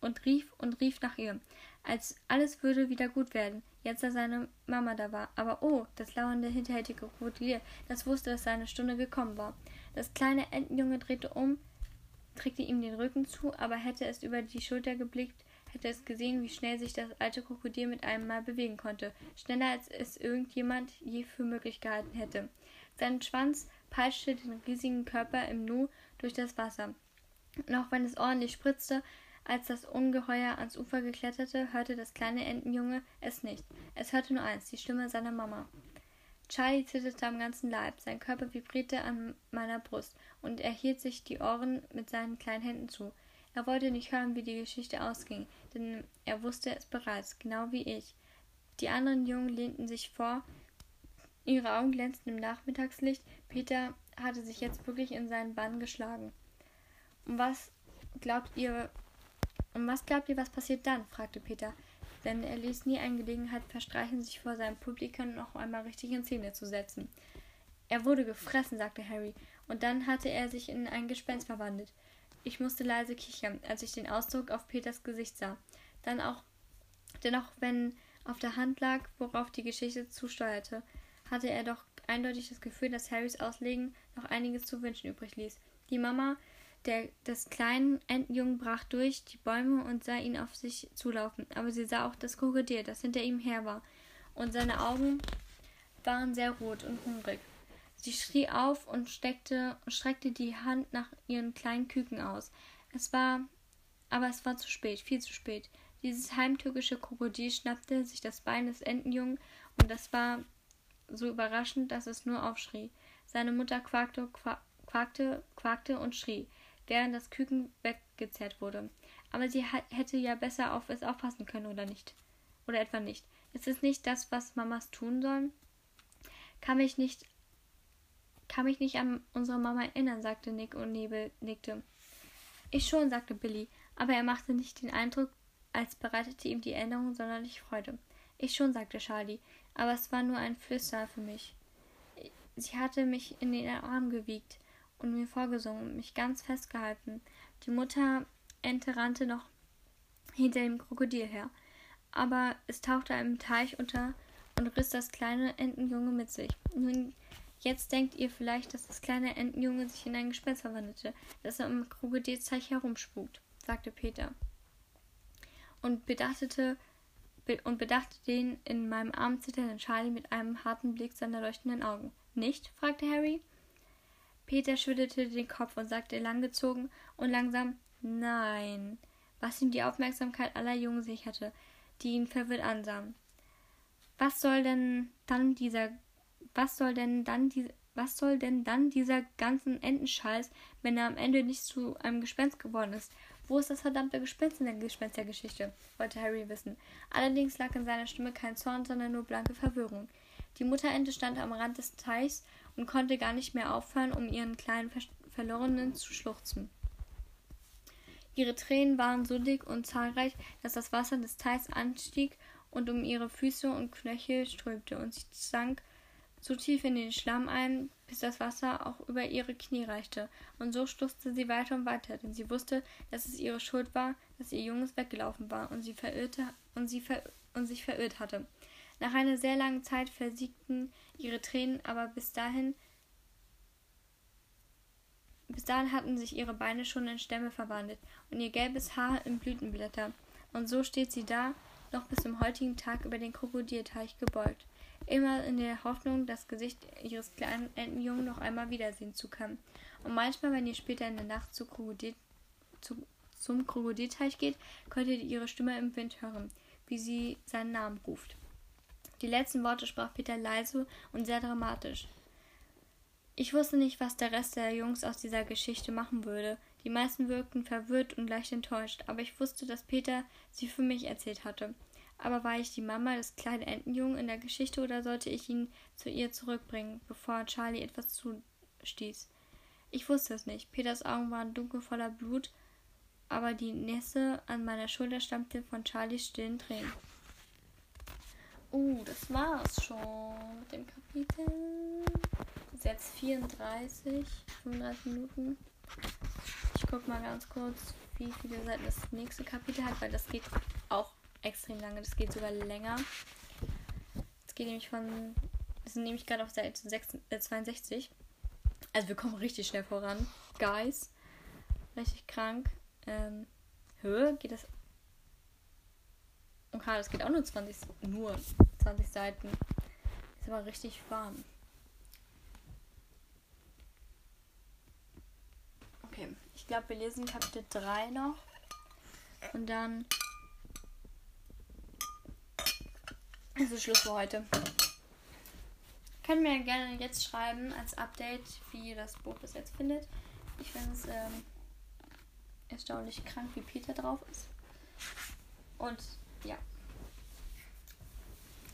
und rief und rief nach ihr, als alles würde wieder gut werden, jetzt da seine Mama da war. Aber oh, das lauernde, hinterhältige Krokodil, das wusste, dass seine Stunde gekommen war. Das kleine Entenjunge drehte um, drückte ihm den Rücken zu, aber hätte es über die Schulter geblickt, hätte es gesehen, wie schnell sich das alte Krokodil mit einem Mal bewegen konnte, schneller als es irgendjemand je für möglich gehalten hätte. Sein Schwanz peitschte den riesigen Körper im Nu durch das Wasser. Und auch wenn es ordentlich spritzte, als das Ungeheuer ans Ufer gekletterte, hörte das kleine Entenjunge es nicht. Es hörte nur eins, die Stimme seiner Mama. Charlie zitterte am ganzen Leib, sein Körper vibrierte an meiner Brust, und er hielt sich die Ohren mit seinen kleinen Händen zu. Er wollte nicht hören, wie die Geschichte ausging, denn er wusste es bereits, genau wie ich. Die anderen Jungen lehnten sich vor, ihre Augen glänzten im Nachmittagslicht. Peter hatte sich jetzt wirklich in seinen Bann geschlagen. Und was glaubt ihr, und was glaubt ihr, was passiert dann? fragte Peter, denn er ließ nie eine Gelegenheit verstreichen, sich vor seinem Publikum noch einmal richtig in Szene zu setzen. Er wurde gefressen, sagte Harry, und dann hatte er sich in ein Gespenst verwandelt. Ich musste leise kichern, als ich den Ausdruck auf Peters Gesicht sah. Dann auch, denn auch wenn auf der Hand lag, worauf die Geschichte zusteuerte, hatte er doch eindeutig das Gefühl, dass Harrys Auslegen noch einiges zu wünschen übrig ließ. Die Mama der, des kleinen Entenjungen brach durch die Bäume und sah ihn auf sich zulaufen, aber sie sah auch das Krokodil, das hinter ihm her war, und seine Augen waren sehr rot und hungrig. Sie schrie auf und steckte, streckte die Hand nach ihren kleinen Küken aus. Es war, aber es war zu spät, viel zu spät. Dieses heimtückische Krokodil schnappte sich das Bein des Entenjungen und das war so überraschend, dass es nur aufschrie. Seine Mutter quakte, quakte, quakte und schrie, während das Küken weggezerrt wurde. Aber sie hätte ja besser auf es aufpassen können, oder nicht? Oder etwa nicht. Ist es nicht das, was Mamas tun sollen? Kann mich nicht kann mich nicht an unsere Mama erinnern, sagte Nick und Nebel nickte. Ich schon, sagte Billy, aber er machte nicht den Eindruck, als bereitete ihm die Erinnerung sonderlich Freude. Ich schon, sagte Charlie, aber es war nur ein Flüster für mich. Sie hatte mich in den Arm gewiegt und mir vorgesungen und mich ganz festgehalten. Die Mutter Ente rannte noch hinter dem Krokodil her, aber es tauchte einem Teich unter und riss das kleine Entenjunge mit sich. Nun Jetzt denkt ihr vielleicht, dass das kleine Entenjunge sich in ein Gespenst verwandelte, das am Krokodilsteich herumspukt, sagte Peter. Und bedachtete und bedachte den in meinem Arm zitternden Charlie mit einem harten Blick seiner leuchtenden Augen. Nicht? fragte Harry. Peter schüttelte den Kopf und sagte langgezogen und langsam Nein, was ihm die Aufmerksamkeit aller Jungen sicherte, die ihn verwirrt ansahen. Was soll denn dann dieser was soll denn dann die, was soll denn dann dieser ganzen Entenscheiß, wenn er am Ende nicht zu einem Gespenst geworden ist? Wo ist das verdammte Gespenst in der Gespenstergeschichte? wollte Harry wissen. Allerdings lag in seiner Stimme kein Zorn, sondern nur blanke Verwirrung. Die Mutterente stand am Rand des Teichs und konnte gar nicht mehr aufhören, um ihren kleinen Ver Verlorenen zu schluchzen. Ihre Tränen waren so dick und zahlreich, dass das Wasser des Teichs anstieg und um ihre Füße und Knöchel strömte, und sie sank so tief in den Schlamm ein, bis das Wasser auch über ihre Knie reichte. Und so stürzte sie weiter und weiter, denn sie wusste, dass es ihre Schuld war, dass ihr Junges weggelaufen war und sie verirrte und sie ver und sich verirrt hatte. Nach einer sehr langen Zeit versiegten ihre Tränen, aber bis dahin bis dahin hatten sich ihre Beine schon in Stämme verwandelt und ihr gelbes Haar in Blütenblätter. Und so steht sie da, noch bis zum heutigen Tag über den Krokodilteich gebeugt immer in der Hoffnung, das Gesicht ihres kleinen Entenjungen noch einmal wiedersehen zu können. Und manchmal, wenn ihr später in der Nacht zu Krokodil, zu, zum Krokodilteich geht, könnt ihr ihre Stimme im Wind hören, wie sie seinen Namen ruft. Die letzten Worte sprach Peter leise und sehr dramatisch. Ich wusste nicht, was der Rest der Jungs aus dieser Geschichte machen würde. Die meisten wirkten verwirrt und leicht enttäuscht, aber ich wusste, dass Peter sie für mich erzählt hatte. Aber war ich die Mama des kleinen Entenjungen in der Geschichte oder sollte ich ihn zu ihr zurückbringen, bevor Charlie etwas zustieß? Ich wusste es nicht. Peters Augen waren dunkel voller Blut, aber die Nässe an meiner Schulter stammte von Charlies stillen Tränen. Uh, das war's schon mit dem Kapitel. Das ist jetzt 34, 35 Minuten. Ich guck mal ganz kurz, wie viele Seiten das nächste Kapitel hat, weil das geht auch extrem lange. Das geht sogar länger. Es geht nämlich von. Wir sind nämlich gerade auf Seite 6, äh, 62. Also wir kommen richtig schnell voran. Guys. Richtig krank. Ähm, Höhe geht das. Okay, das geht auch nur 20. Nur 20 Seiten. Ist aber richtig warm. Okay, ich glaube, wir lesen Kapitel 3 noch. Und dann ist es Schluss für heute. Könnt mir gerne jetzt schreiben als Update, wie ihr das Buch bis jetzt findet. Ich finde es ähm, erstaunlich krank, wie Peter drauf ist. Und ja.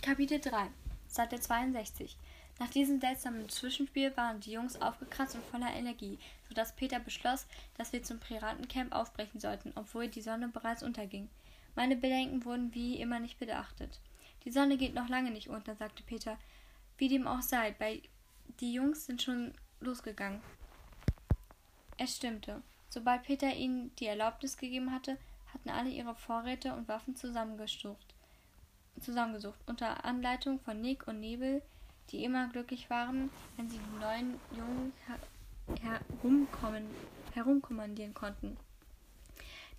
Kapitel 3, Seite 62. Nach diesem seltsamen Zwischenspiel waren die Jungs aufgekratzt und voller Energie, sodass Peter beschloss, dass wir zum Piratencamp aufbrechen sollten, obwohl die Sonne bereits unterging. Meine Bedenken wurden wie immer nicht beachtet. Die Sonne geht noch lange nicht unter, sagte Peter. Wie dem auch sei, bei die Jungs sind schon losgegangen. Es stimmte. Sobald Peter ihnen die Erlaubnis gegeben hatte, hatten alle ihre Vorräte und Waffen zusammengesucht. zusammengesucht. Unter Anleitung von Nick und Nebel, die immer glücklich waren, wenn sie die neuen Jungen her herumkommen, herumkommandieren konnten.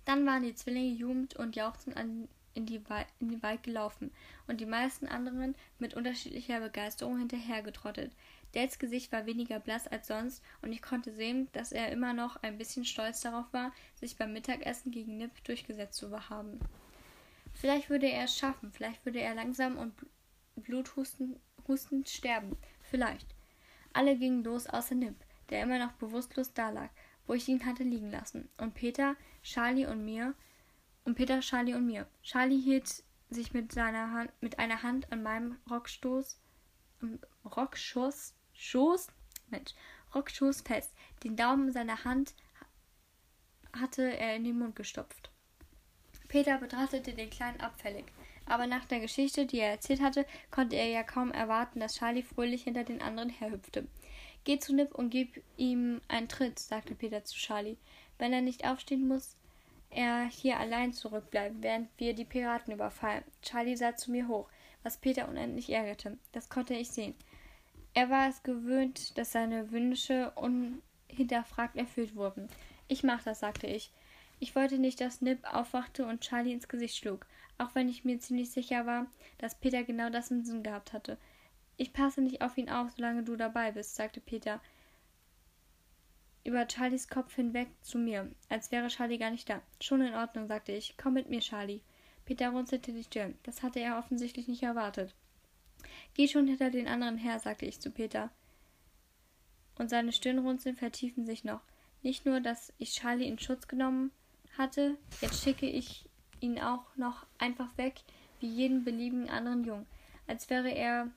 Dann waren die Zwillinge Jugend und jauchzend an in, die in den Wald gelaufen und die meisten anderen mit unterschiedlicher Begeisterung hinterhergetrottet. Dales Gesicht war weniger blass als sonst und ich konnte sehen, dass er immer noch ein bisschen stolz darauf war, sich beim Mittagessen gegen Nip durchgesetzt zu haben. Vielleicht würde er es schaffen, vielleicht würde er langsam und bluthustend sterben. Vielleicht. Alle gingen los außer Nip, der immer noch bewusstlos dalag, wo ich ihn hatte liegen lassen. Und Peter, Charlie und mir, und Peter, Charlie und mir. Charlie hielt sich mit seiner Hand, mit einer Hand an meinem Rockstoß, Rockschuss, Schoß, Mensch, Rockschoß fest. Den Daumen seiner Hand hatte er in den Mund gestopft. Peter betrachtete den Kleinen abfällig. Aber nach der Geschichte, die er erzählt hatte, konnte er ja kaum erwarten, dass Charlie fröhlich hinter den anderen herhüpfte. Geh zu Nip und gib ihm einen Tritt, sagte Peter zu Charlie. Wenn er nicht aufstehen muss, er hier allein zurückbleiben, während wir die Piraten überfallen. Charlie sah zu mir hoch, was Peter unendlich ärgerte. Das konnte ich sehen. Er war es gewöhnt, dass seine Wünsche unhinterfragt erfüllt wurden. Ich mach das, sagte ich. Ich wollte nicht, dass Nip aufwachte und Charlie ins Gesicht schlug, auch wenn ich mir ziemlich sicher war, dass Peter genau das im Sinn gehabt hatte. Ich passe nicht auf ihn auf, solange du dabei bist, sagte Peter über Charlies Kopf hinweg zu mir, als wäre Charlie gar nicht da. Schon in Ordnung, sagte ich. Komm mit mir, Charlie. Peter runzelte die Stirn. Das hatte er offensichtlich nicht erwartet. Geh schon hinter den anderen her, sagte ich zu Peter. Und seine Stirnrunzeln vertiefen sich noch. Nicht nur, dass ich Charlie in Schutz genommen hatte, jetzt schicke ich ihn auch noch einfach weg, wie jeden beliebigen anderen Jungen, als wäre er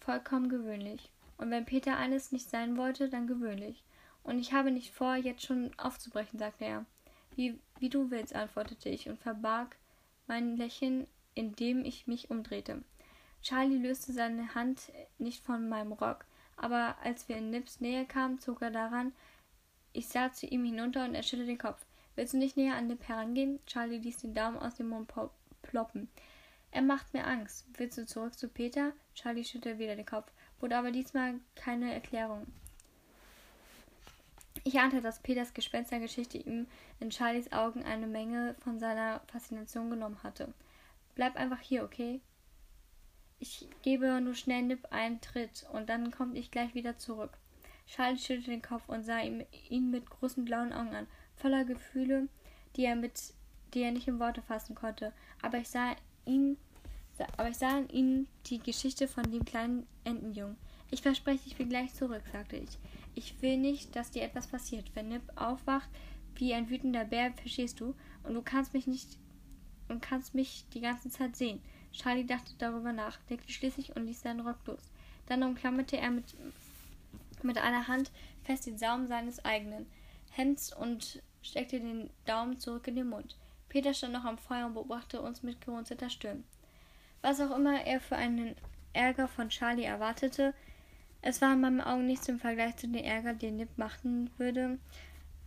vollkommen gewöhnlich. Und wenn Peter eines nicht sein wollte, dann gewöhnlich. Und ich habe nicht vor, jetzt schon aufzubrechen, sagte er. Wie, wie du willst, antwortete ich und verbarg mein Lächeln, indem ich mich umdrehte. Charlie löste seine Hand nicht von meinem Rock, aber als wir in Nips Nähe kamen, zog er daran. Ich sah zu ihm hinunter und er schüttelte den Kopf. Willst du nicht näher an Nip herangehen? Charlie ließ den Daumen aus dem Mund ploppen. Er macht mir Angst. Willst du zurück zu Peter? Charlie schüttelte wieder den Kopf wurde aber diesmal keine Erklärung. Ich ahnte, dass Peters Gespenstergeschichte ihm in Charlies Augen eine Menge von seiner Faszination genommen hatte. Bleib einfach hier, okay? Ich gebe nur schnell Nip einen Tritt und dann komme ich gleich wieder zurück. Charlie schüttelte den Kopf und sah ihn, ihn mit großen blauen Augen an, voller Gefühle, die er mit, die er nicht in Worte fassen konnte. Aber ich sah ihn aber ich sah in ihnen die Geschichte von dem kleinen Entenjungen. Ich verspreche, ich bin gleich zurück, sagte ich. Ich will nicht, dass dir etwas passiert. Wenn Nip aufwacht wie ein wütender Bär, verstehst du? Und du kannst mich nicht und kannst mich die ganze Zeit sehen. Charlie dachte darüber nach, deckte schließlich und ließ seinen Rock los. Dann umklammerte er mit mit einer Hand fest den Saum seines eigenen Hemds und steckte den Daumen zurück in den Mund. Peter stand noch am Feuer und beobachtete uns mit gerunzelter Stirn. Was auch immer er für einen Ärger von Charlie erwartete, es war in meinen Augen nichts im Vergleich zu dem Ärger, den Nip machen würde.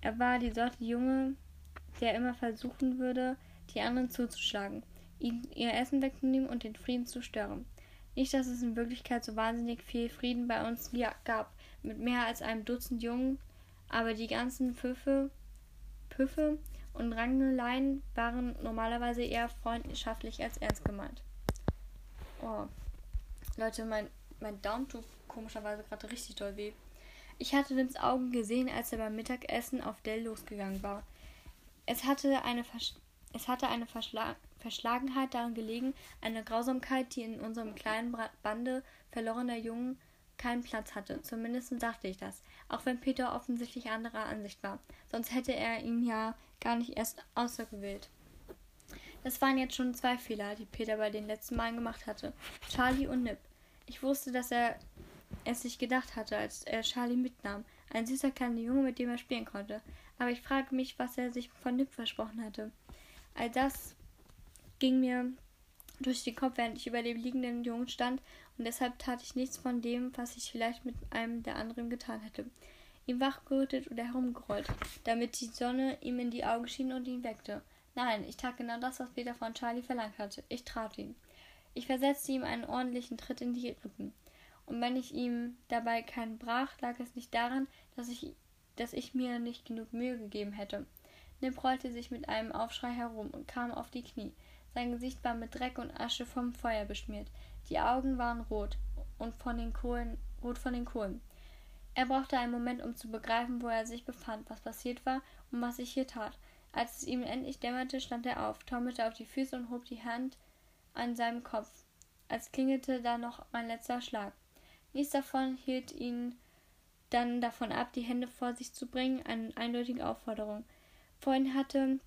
Er war die Sorte Junge, der immer versuchen würde, die anderen zuzuschlagen, ihnen ihr Essen wegzunehmen und den Frieden zu stören. Nicht, dass es in Wirklichkeit so wahnsinnig viel Frieden bei uns gab, mit mehr als einem Dutzend Jungen, aber die ganzen Pfiffe, Püffe und Rangeleien waren normalerweise eher freundschaftlich als ernst gemeint. Oh. Leute, mein, mein Daumen tut komischerweise gerade richtig doll weh. Ich hatte Lims Augen gesehen, als er beim Mittagessen auf Dell losgegangen war. Es hatte eine, es hatte eine Verschla Verschlagenheit darin gelegen, eine Grausamkeit, die in unserem kleinen Bande verlorener Jungen keinen Platz hatte. Zumindest dachte ich das, auch wenn Peter offensichtlich anderer Ansicht war. Sonst hätte er ihn ja gar nicht erst auserwählt. Das waren jetzt schon zwei Fehler, die Peter bei den letzten Malen gemacht hatte. Charlie und Nip. Ich wusste, dass er es sich gedacht hatte, als er Charlie mitnahm. Ein süßer kleiner Junge, mit dem er spielen konnte. Aber ich frage mich, was er sich von Nip versprochen hatte. All das ging mir durch den Kopf, während ich über dem liegenden Jungen stand, und deshalb tat ich nichts von dem, was ich vielleicht mit einem der anderen getan hätte. Ihn wachgerüttet oder herumgerollt, damit die Sonne ihm in die Augen schien und ihn weckte. Nein, ich tat genau das, was Peter von Charlie verlangt hatte. Ich traf ihn. Ich versetzte ihm einen ordentlichen Tritt in die Rücken. Und wenn ich ihm dabei keinen brach, lag es nicht daran, dass ich, dass ich mir nicht genug Mühe gegeben hätte. Nip rollte sich mit einem Aufschrei herum und kam auf die Knie. Sein Gesicht war mit Dreck und Asche vom Feuer beschmiert. Die Augen waren rot und von den Kohlen, rot von den Kohlen. Er brauchte einen Moment, um zu begreifen, wo er sich befand, was passiert war und was ich hier tat. Als es ihm endlich dämmerte, stand er auf, taumelte auf die Füße und hob die Hand an seinem Kopf, als klingelte da noch mein letzter Schlag. Nichts davon hielt ihn dann davon ab, die Hände vor sich zu bringen, eine eindeutige Aufforderung. Vorhin hatte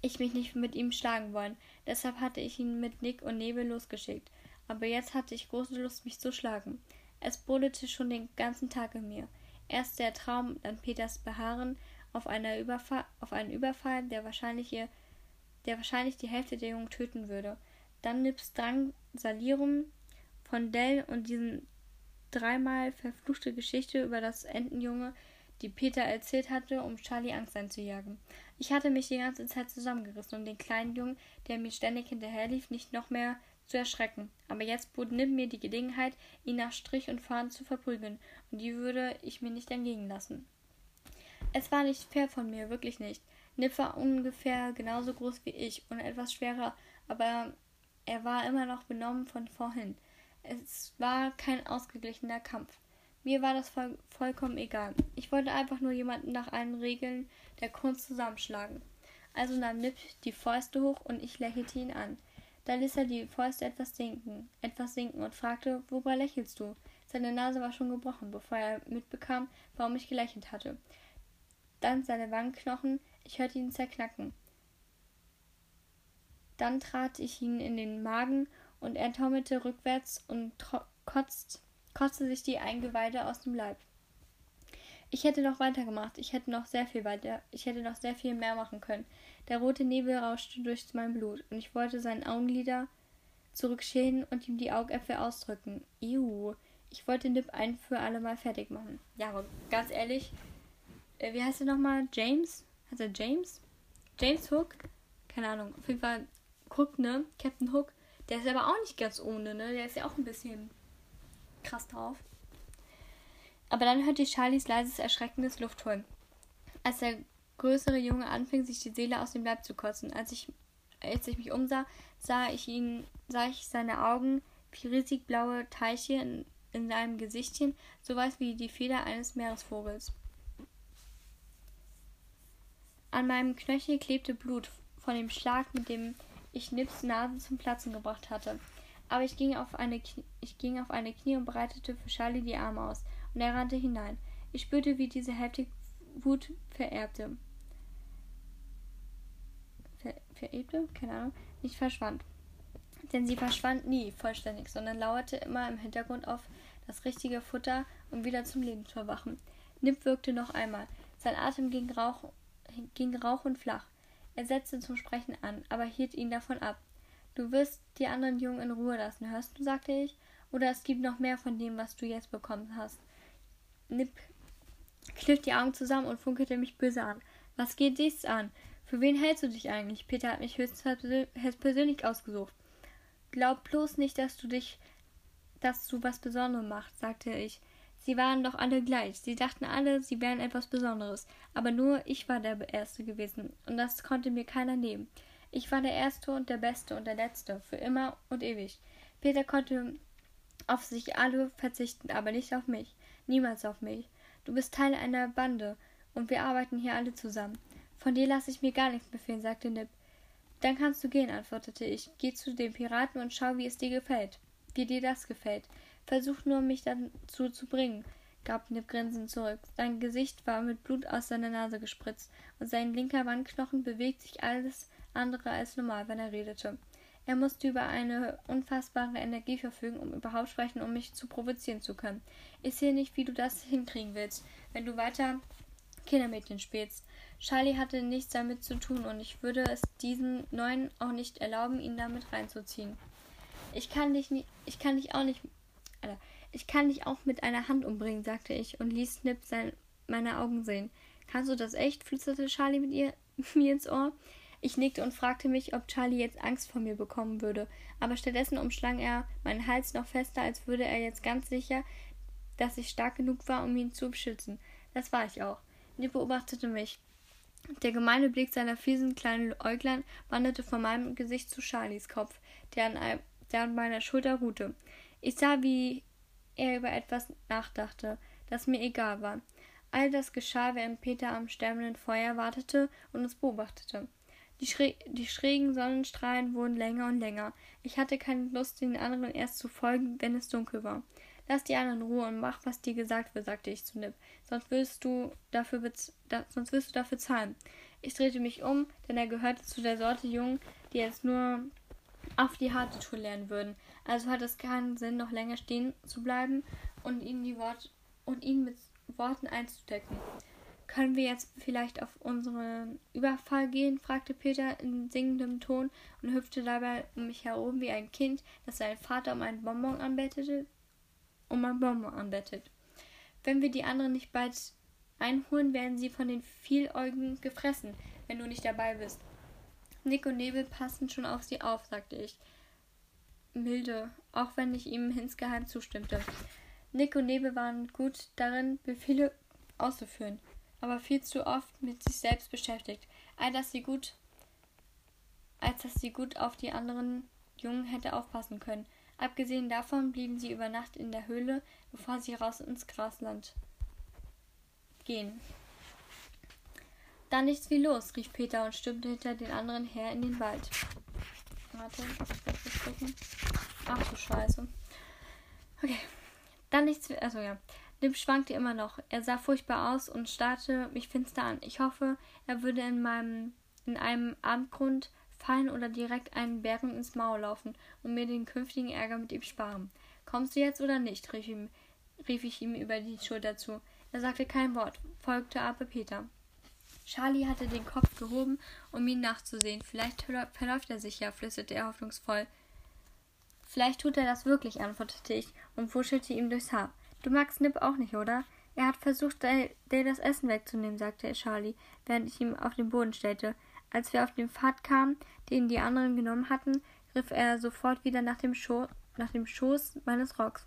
ich mich nicht mit ihm schlagen wollen, deshalb hatte ich ihn mit Nick und Nebel losgeschickt aber jetzt hatte ich große Lust, mich zu schlagen. Es brodelte schon den ganzen Tag in mir. Erst der Traum, dann Peters Beharren auf, einer Überfall, auf einen Überfall, der wahrscheinlich, ihr, der wahrscheinlich die Hälfte der Jungen töten würde. Dann Nips Drangsalierung von Dell und diesen dreimal verfluchte Geschichte über das Entenjunge, die Peter erzählt hatte, um Charlie Angst einzujagen. Ich hatte mich die ganze Zeit zusammengerissen, um den kleinen Jungen, der mir ständig hinterherlief, nicht noch mehr zu erschrecken. Aber jetzt bot Nib mir die Gelegenheit, ihn nach Strich und Faden zu verprügeln, und die würde ich mir nicht entgehen lassen. Es war nicht fair von mir, wirklich nicht. Nip war ungefähr genauso groß wie ich und etwas schwerer, aber er war immer noch benommen von vorhin. Es war kein ausgeglichener Kampf. Mir war das voll, vollkommen egal. Ich wollte einfach nur jemanden nach allen Regeln der Kunst zusammenschlagen. Also nahm Nip die Fäuste hoch und ich lächelte ihn an. Da ließ er die Fäuste etwas sinken, etwas sinken und fragte, worüber lächelst du? Seine Nase war schon gebrochen, bevor er mitbekam, warum ich gelächelt hatte. Dann seine Wangenknochen, ich hörte ihn zerknacken. Dann trat ich ihn in den Magen und er taumelte rückwärts und kotzt, kotzte sich die Eingeweide aus dem Leib. Ich hätte noch weitergemacht, ich hätte noch sehr viel weiter, ich hätte noch sehr viel mehr machen können. Der rote Nebel rauschte durch mein Blut und ich wollte seinen Augenlider zurückschälen und ihm die Augäpfel ausdrücken. Iu, ich wollte Nip ein für alle Mal fertig machen. Ja, aber ganz ehrlich, äh, wie heißt er nochmal? James? Heißt er James? James Hook? Keine Ahnung. Auf jeden Fall Hook, ne? Captain Hook. Der ist aber auch nicht ganz ohne, ne? Der ist ja auch ein bisschen krass drauf. Aber dann hörte ich Charlies leises, erschreckendes Luftholen. Als der größere Junge anfing, sich die Seele aus dem Leib zu kotzen. Als ich, als ich mich umsah, sah ich ihn, sah ich seine Augen wie riesig blaue Teiche in, in seinem Gesichtchen, so weiß wie die Feder eines Meeresvogels. An meinem Knöchel klebte Blut von dem Schlag, mit dem ich Nips Nase zum Platzen gebracht hatte. Aber ich ging auf eine, Knie, ich ging auf eine Knie und breitete für Charlie die Arme aus und er rannte hinein. Ich spürte, wie diese heftige Wut vererbte. Ver vererbte? Keine Ahnung. Nicht verschwand. Denn sie verschwand nie vollständig, sondern lauerte immer im Hintergrund auf das richtige Futter um wieder zum Leben zu erwachen. Nip wirkte noch einmal. Sein Atem ging rauch, ging rauch und flach. Er setzte zum Sprechen an, aber hielt ihn davon ab. Du wirst die anderen Jungen in Ruhe lassen, hörst du, sagte ich. Oder es gibt noch mehr von dem, was du jetzt bekommen hast. Nip kniff die Augen zusammen und funkelte mich böse an. Was geht dies an? Für wen hältst du dich eigentlich? Peter hat mich höchstens persönlich ausgesucht. Glaub bloß nicht, dass du dich, dass du was Besonderes machst, sagte ich. Sie waren doch alle gleich. Sie dachten alle, sie wären etwas Besonderes. Aber nur ich war der Erste gewesen, und das konnte mir keiner nehmen. Ich war der Erste und der Beste und der Letzte, für immer und ewig. Peter konnte auf sich alle verzichten, aber nicht auf mich. Niemals auf mich. Du bist Teil einer Bande, und wir arbeiten hier alle zusammen. Von dir lasse ich mir gar nichts befehlen, sagte Nip. Dann kannst du gehen, antwortete ich. Geh zu den Piraten und schau, wie es dir gefällt. Wie dir das gefällt. Versuch nur, mich dazu zu bringen, gab Nip grinsend zurück. Sein Gesicht war mit Blut aus seiner Nase gespritzt, und sein linker Wandknochen bewegt sich alles andere als normal, wenn er redete. Er musste über eine unfassbare Energie verfügen, um überhaupt sprechen, um mich zu provozieren zu können. Ich sehe nicht, wie du das hinkriegen willst, wenn du weiter Kindermädchen spielst. Charlie hatte nichts damit zu tun und ich würde es diesen Neuen auch nicht erlauben, ihn damit reinzuziehen. Ich kann dich nicht, ich kann dich auch nicht, Alter, ich kann dich auch mit einer Hand umbringen, sagte ich und ließ Snip sein, meine Augen sehen. Kannst du das echt? flüsterte Charlie mit ihr, mir ins Ohr. Ich nickte und fragte mich, ob Charlie jetzt Angst vor mir bekommen würde, aber stattdessen umschlang er meinen Hals noch fester, als würde er jetzt ganz sicher, dass ich stark genug war, um ihn zu beschützen. Das war ich auch. Nick beobachtete mich. Der gemeine Blick seiner fiesen kleinen Äuglein wanderte von meinem Gesicht zu Charlies Kopf, der an, einem, der an meiner Schulter ruhte. Ich sah, wie er über etwas nachdachte, das mir egal war. All das geschah, während Peter am sterbenden Feuer wartete und uns beobachtete. Die, schrä die schrägen Sonnenstrahlen wurden länger und länger. Ich hatte keine Lust, den anderen erst zu folgen, wenn es dunkel war. Lass die anderen in Ruhe und mach, was dir gesagt wird, sagte ich zu Nip. Sonst wirst du dafür, da sonst wirst du dafür zahlen. Ich drehte mich um, denn er gehörte zu der Sorte Jungen, die jetzt nur auf die harte Tour lernen würden. Also hat es keinen Sinn, noch länger stehen zu bleiben und ihn, die Wort und ihn mit Worten einzudecken. Können wir jetzt vielleicht auf unseren Überfall gehen? fragte Peter in singendem Ton und hüpfte dabei um mich herum wie ein Kind, das seinen Vater um einen Bonbon anbettete, um ein Bonbon anbettet. Wenn wir die anderen nicht bald einholen, werden sie von den Vieläugen gefressen, wenn du nicht dabei bist. Nick und Nebel passen schon auf sie auf, sagte ich. Milde, auch wenn ich ihm insgeheim zustimmte. Nick und Nebel waren gut darin, Befehle auszuführen aber viel zu oft mit sich selbst beschäftigt, all das sie gut, als dass sie gut auf die anderen Jungen hätte aufpassen können. Abgesehen davon blieben sie über Nacht in der Höhle, bevor sie raus ins Grasland gehen. Dann nichts wie los, rief Peter und stürmte hinter den anderen her in den Wald. Warte, ich. Ach du Scheiße. Okay. Dann nichts wie. Also ja. Lim schwankte immer noch. Er sah furchtbar aus und starrte mich finster an. Ich hoffe, er würde in meinem in einem Abgrund fallen oder direkt einen Bären ins Maul laufen und mir den künftigen Ärger mit ihm sparen. Kommst du jetzt oder nicht? rief, ihm, rief ich ihm über die Schulter zu. Er sagte kein Wort, folgte aber Peter. Charlie hatte den Kopf gehoben, um ihn nachzusehen. Vielleicht verläuft er sich ja, flüsterte er hoffnungsvoll. Vielleicht tut er das wirklich, antwortete ich und wuschelte ihm durchs Haar. Du magst Nip auch nicht, oder? Er hat versucht, Dale das Essen wegzunehmen, sagte Charlie, während ich ihn auf den Boden stellte. Als wir auf den Pfad kamen, den die anderen genommen hatten, griff er sofort wieder nach dem, Scho nach dem Schoß meines Rocks.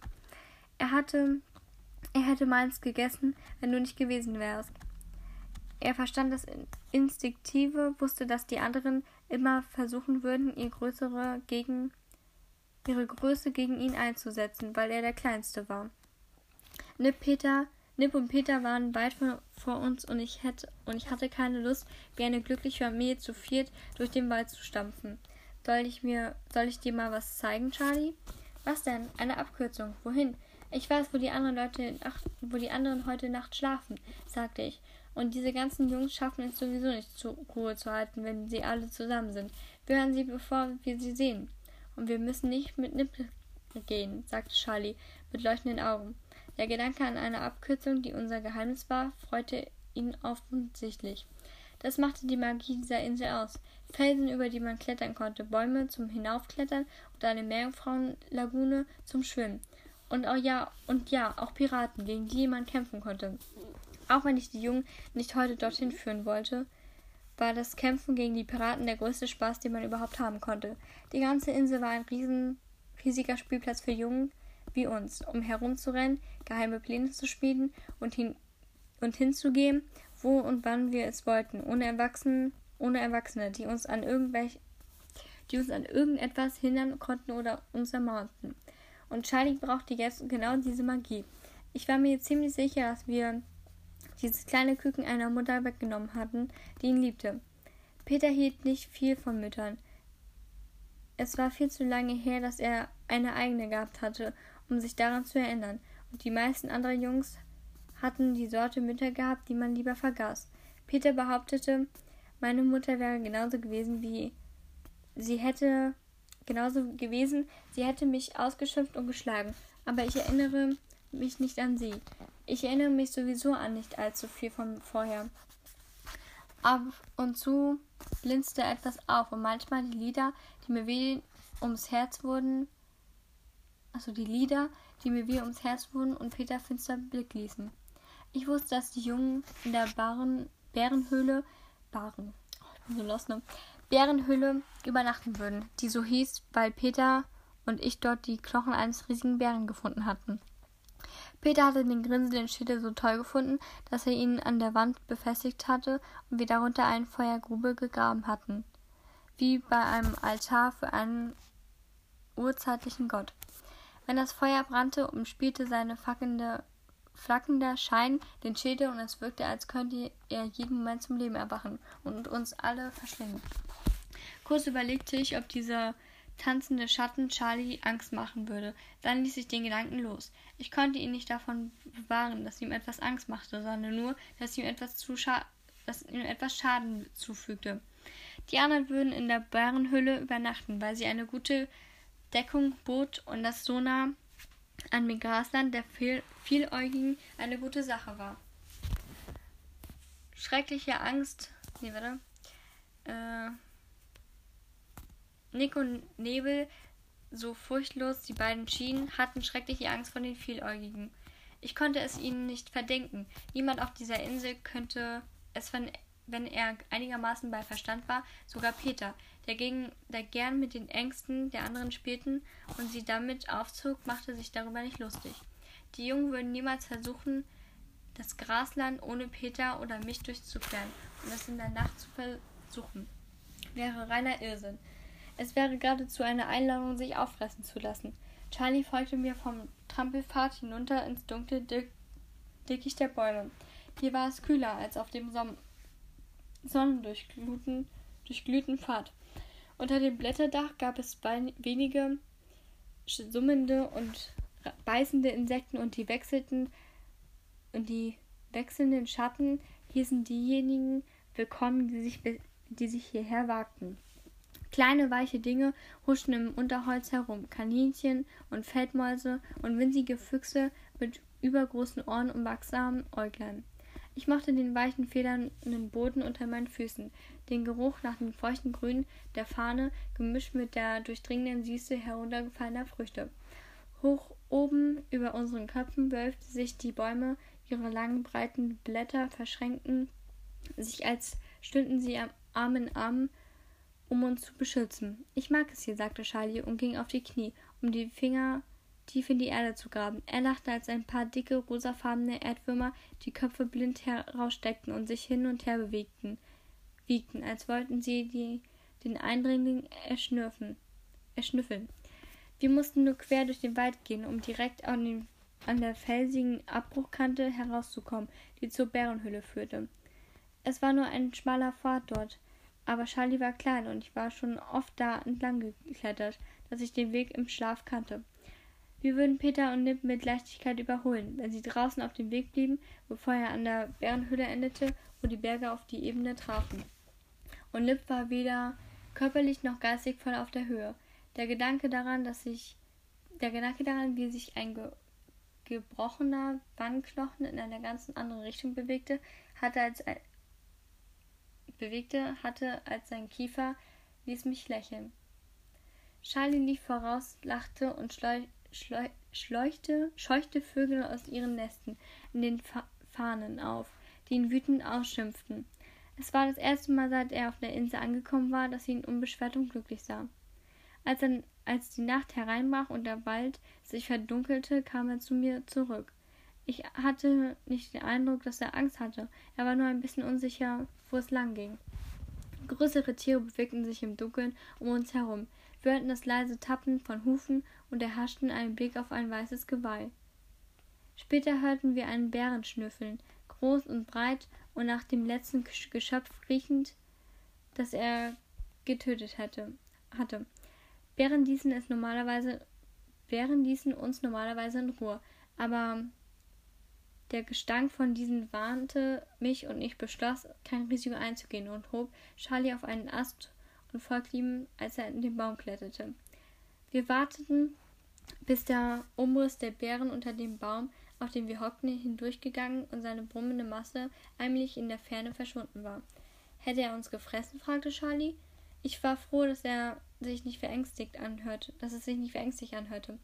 Er hatte, er hätte meins gegessen, wenn du nicht gewesen wärst. Er verstand das Instinktive, wusste, dass die anderen immer versuchen würden, ihre, größere gegen, ihre Größe gegen ihn einzusetzen, weil er der Kleinste war. Nip, Peter, Nip und Peter waren weit von, vor uns und ich, hätte, und ich hatte keine Lust, wie eine glückliche Familie zu viert durch den Wald zu stampfen. Soll ich mir, soll ich dir mal was zeigen, Charlie? Was denn? Eine Abkürzung. Wohin? Ich weiß, wo die anderen Leute, ach, wo die anderen heute Nacht schlafen, sagte ich. Und diese ganzen Jungs schaffen es sowieso nicht zur Ruhe zu halten, wenn sie alle zusammen sind. Wir hören sie, bevor wir sie sehen. Und wir müssen nicht mit Nip gehen, sagte Charlie mit leuchtenden Augen. Der Gedanke an eine Abkürzung, die unser Geheimnis war, freute ihn offensichtlich. Das machte die Magie dieser Insel aus. Felsen, über die man klettern konnte, Bäume zum Hinaufklettern und eine Meerjungfrauenlagune zum Schwimmen. Und auch ja, und ja, auch Piraten, gegen die man kämpfen konnte. Auch wenn ich die Jungen nicht heute dorthin führen wollte, war das Kämpfen gegen die Piraten der größte Spaß, den man überhaupt haben konnte. Die ganze Insel war ein riesen, riesiger Spielplatz für Jungen wie uns, um herumzurennen, geheime Pläne zu schmieden und, hin, und hinzugehen, wo und wann wir es wollten, ohne Erwachsene, ohne Erwachsene, die uns an irgendwelch, die uns an irgendetwas hindern konnten oder uns ermordeten. Und Charlie brauchte jetzt genau diese Magie. Ich war mir ziemlich sicher, dass wir dieses kleine Küken einer Mutter weggenommen hatten, die ihn liebte. Peter hielt nicht viel von Müttern. Es war viel zu lange her, dass er eine eigene gehabt hatte, um sich daran zu erinnern, und die meisten anderen Jungs hatten die Sorte Mütter gehabt, die man lieber vergaß. Peter behauptete, meine Mutter wäre genauso gewesen wie sie hätte genauso gewesen, sie hätte mich ausgeschimpft und geschlagen, aber ich erinnere mich nicht an sie. Ich erinnere mich sowieso an nicht allzu viel von vorher. Ab und zu blinzte etwas auf und manchmal die Lieder, die mir wie ums Herz wurden, also die Lieder, die mir wie ums Herz wurden und Peter finster Blick ließen. Ich wusste, dass die Jungen in der Baren, Bärenhöhle, Baren, ich bin so lost, ne? Bärenhöhle übernachten würden, die so hieß, weil Peter und ich dort die Knochen eines riesigen Bären gefunden hatten. Peter hatte den grinsenden Schädel so toll gefunden, dass er ihn an der Wand befestigt hatte und wir darunter eine Feuergrube gegraben hatten, wie bei einem Altar für einen urzeitlichen Gott. Wenn das Feuer brannte, umspielte seine fackelnde, flackender Schein den Schädel und es wirkte, als könnte er jeden Moment zum Leben erwachen und uns alle verschlingen. Kurz überlegte ich, ob dieser tanzende Schatten Charlie Angst machen würde. Dann ließ ich den Gedanken los. Ich konnte ihn nicht davon bewahren, dass ihm etwas Angst machte, sondern nur, dass ihm etwas, zu scha dass ihm etwas Schaden zufügte. Die anderen würden in der Bärenhülle übernachten, weil sie eine gute Deckung bot und das so nah an dem Grasland der viel Vieläugigen eine gute Sache war. Schreckliche Angst. Nee, warte. Äh, Nick und Nebel, so furchtlos die beiden schienen, hatten schreckliche Angst vor den Vieläugigen. Ich konnte es ihnen nicht verdenken. Niemand auf dieser Insel könnte es, wenn er einigermaßen bei Verstand war, sogar Peter, der, gegen, der gern mit den Ängsten der anderen spielten und sie damit aufzog, machte sich darüber nicht lustig. Die Jungen würden niemals versuchen, das Grasland ohne Peter oder mich durchzuqueren und es in der Nacht zu versuchen. Wäre reiner Irrsinn. Es wäre geradezu eine Einladung, sich auffressen zu lassen. Charlie folgte mir vom Trampelpfad hinunter ins dunkle Dick Dickicht der Bäume. Hier war es kühler als auf dem Son sonnendurchglühten Pfad. Unter dem Blätterdach gab es wenige summende und beißende Insekten und die wechselten und die wechselnden Schatten hießen diejenigen willkommen, die sich, die sich hierher wagten. Kleine weiche Dinge huschten im Unterholz herum, Kaninchen und Feldmäuse und winzige Füchse mit übergroßen Ohren und wachsamen Äuglein. Ich mochte den weichen, federnden Boden unter meinen Füßen, den Geruch nach dem feuchten Grün der Fahne, gemischt mit der durchdringenden Süße heruntergefallener Früchte. Hoch oben über unseren Köpfen wölbten sich die Bäume, ihre langen, breiten Blätter verschränkten sich, als stünden sie Arm in Arm um uns zu beschützen. Ich mag es hier, sagte Charlie und ging auf die Knie, um die Finger tief in die Erde zu graben. Er lachte, als ein paar dicke, rosafarbene Erdwürmer die Köpfe blind heraussteckten und sich hin und her bewegten, wiegten, als wollten sie die, den Eindringling erschnüffeln. erschnüffeln. Wir mussten nur quer durch den Wald gehen, um direkt an, den, an der felsigen Abbruchkante herauszukommen, die zur Bärenhöhle führte. Es war nur ein schmaler Pfad dort, aber Charlie war klein und ich war schon oft da entlang geklettert, dass ich den Weg im Schlaf kannte. Wir würden Peter und Nip mit Leichtigkeit überholen, wenn sie draußen auf dem Weg blieben, bevor er an der Bärenhöhle endete, wo die Berge auf die Ebene trafen. Und Nip war weder körperlich noch geistig voll auf der Höhe. Der Gedanke daran, dass sich der Gedanke daran, wie sich ein gebrochener Wandknochen in einer ganz anderen Richtung bewegte, hatte als ein, bewegte, hatte als sein Kiefer, ließ mich lächeln. Charlie lief voraus, lachte und schleuchte, scheuchte Vögel aus ihren Nesten in den Fa Fahnen auf, die ihn wütend ausschimpften. Es war das erste Mal, seit er auf der Insel angekommen war, dass sie ihn unbeschwert und glücklich sah. Als, er, als die Nacht hereinbrach und der Wald sich verdunkelte, kam er zu mir zurück. Ich hatte nicht den Eindruck, dass er Angst hatte. Er war nur ein bisschen unsicher, wo es lang ging. Größere Tiere bewegten sich im Dunkeln um uns herum. Hörten das leise Tappen von Hufen und erhaschten einen Blick auf ein weißes Geweih. Später hörten wir einen Bären schnüffeln, groß und breit und nach dem letzten Geschöpf riechend, das er getötet hätte, hatte. Bären ließen es normalerweise, Bären ließen uns normalerweise in Ruhe, aber der Gestank von diesen warnte mich und ich beschloss, kein Risiko einzugehen und hob Charlie auf einen Ast und folgte ihm, als er in den Baum kletterte. Wir warteten, bis der Umriss der Bären unter dem Baum, auf dem wir hockten, hindurchgegangen und seine brummende Masse allmählich in der Ferne verschwunden war. Hätte er uns gefressen? fragte Charlie. Ich war froh, dass er sich nicht verängstigt anhörte, dass es sich nicht verängstigt anhörte.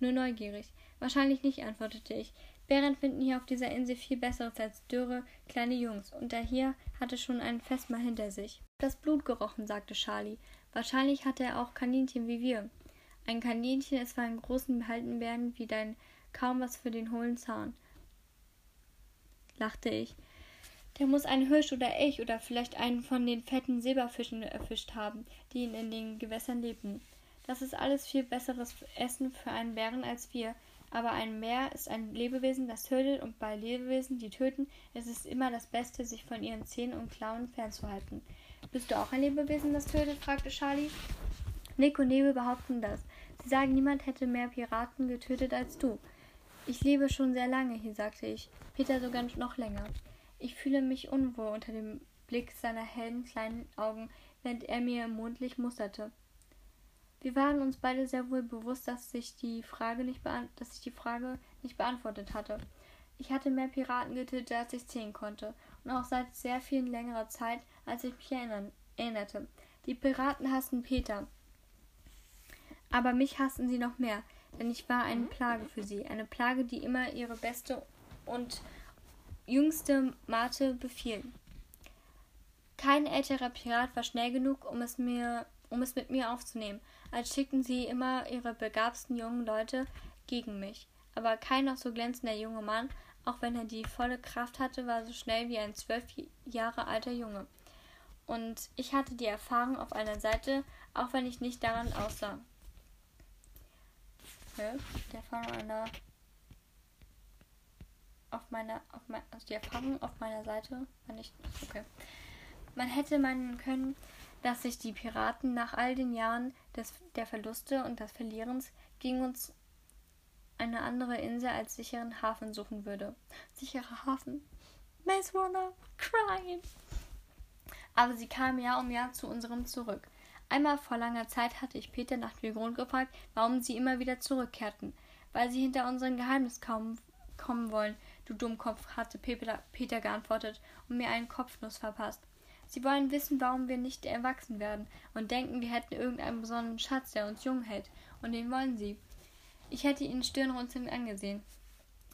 Nur neugierig. Wahrscheinlich nicht, antwortete ich. Bären finden hier auf dieser Insel viel Besseres als dürre, kleine Jungs, und der hier hatte schon ein Festmahl hinter sich. Das Blut gerochen, sagte Charlie. Wahrscheinlich hatte er auch Kaninchen wie wir. Ein Kaninchen ist für einen großen behalten werden wie dein kaum was für den hohlen Zahn, lachte ich. Der muss einen Hirsch oder Elch oder vielleicht einen von den fetten Silberfischen erfischt haben, die in den Gewässern lebten. Das ist alles viel besseres Essen für einen Bären als wir, aber ein Bär ist ein Lebewesen, das tötet, und bei Lebewesen, die töten, ist es immer das Beste, sich von ihren Zähnen und Klauen fernzuhalten. Bist du auch ein Lebewesen, das tötet? fragte Charlie. Nick und Nebel behaupten das. Sie sagen, niemand hätte mehr Piraten getötet als du. Ich lebe schon sehr lange hier, sagte ich. Peter sogar noch länger. Ich fühle mich unwohl unter dem Blick seiner hellen kleinen Augen, während er mir im Mondlicht musterte. Wir waren uns beide sehr wohl bewusst, dass sich die Frage nicht, dass ich die Frage nicht beantwortet hatte. Ich hatte mehr Piraten getötet, als ich zählen konnte, und auch seit sehr viel längerer Zeit, als ich mich erinnerte. Die Piraten hassten Peter. Aber mich hassten sie noch mehr, denn ich war eine Plage für sie, eine Plage, die immer ihre beste und jüngste Mate befiel. Kein älterer Pirat war schnell genug, um es mir um es mit mir aufzunehmen, als schickten sie immer ihre begabsten jungen Leute gegen mich. Aber kein noch so glänzender junger Mann, auch wenn er die volle Kraft hatte, war so schnell wie ein zwölf Jahre alter Junge. Und ich hatte die Erfahrung auf einer Seite, auch wenn ich nicht daran aussah. Okay, die Erfahrung einer auf meiner auf mein, also die Erfahrung auf meiner Seite war nicht okay. Man hätte meinen können, dass sich die Piraten nach all den Jahren des, der Verluste und des Verlierens gegen uns eine andere Insel als sicheren Hafen suchen würde. Sicherer Hafen. Maze Runner, crying. Aber sie kam Jahr um Jahr zu unserem zurück. Einmal vor langer Zeit hatte ich Peter nach dem Grund gefragt, warum sie immer wieder zurückkehrten. Weil sie hinter unserem Geheimnis kaum kommen wollen, du Dummkopf, hatte Peter, geantwortet und mir einen Kopfnuss verpasst. Sie wollen wissen, warum wir nicht erwachsen werden und denken, wir hätten irgendeinen besonderen Schatz, der uns jung hält. Und den wollen sie. Ich hätte ihnen Stirnrunzeln angesehen.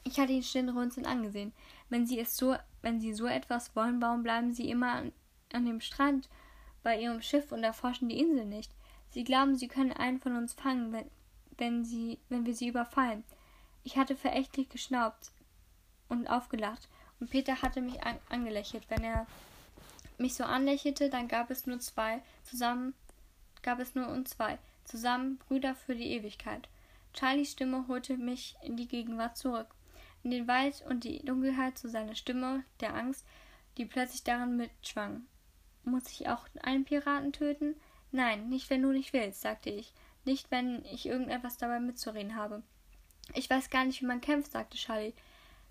Ich hatte ihn Stirnrunzeln angesehen. Wenn sie es so, wenn sie so etwas wollen, warum bleiben sie immer an, an dem Strand bei ihrem Schiff und erforschen die Insel nicht? Sie glauben, sie können einen von uns fangen, wenn, wenn sie, wenn wir sie überfallen. Ich hatte verächtlich geschnaubt und aufgelacht, und Peter hatte mich an, angelächelt, wenn er mich so anlächelte, dann gab es nur zwei, zusammen gab es nur uns zwei, zusammen Brüder für die Ewigkeit. Charlies Stimme holte mich in die Gegenwart zurück, in den Wald und die Dunkelheit zu seiner Stimme, der Angst, die plötzlich darin mitschwang. Muss ich auch einen Piraten töten? Nein, nicht wenn du nicht willst, sagte ich, nicht wenn ich irgendetwas dabei mitzureden habe. Ich weiß gar nicht, wie man kämpft, sagte Charlie.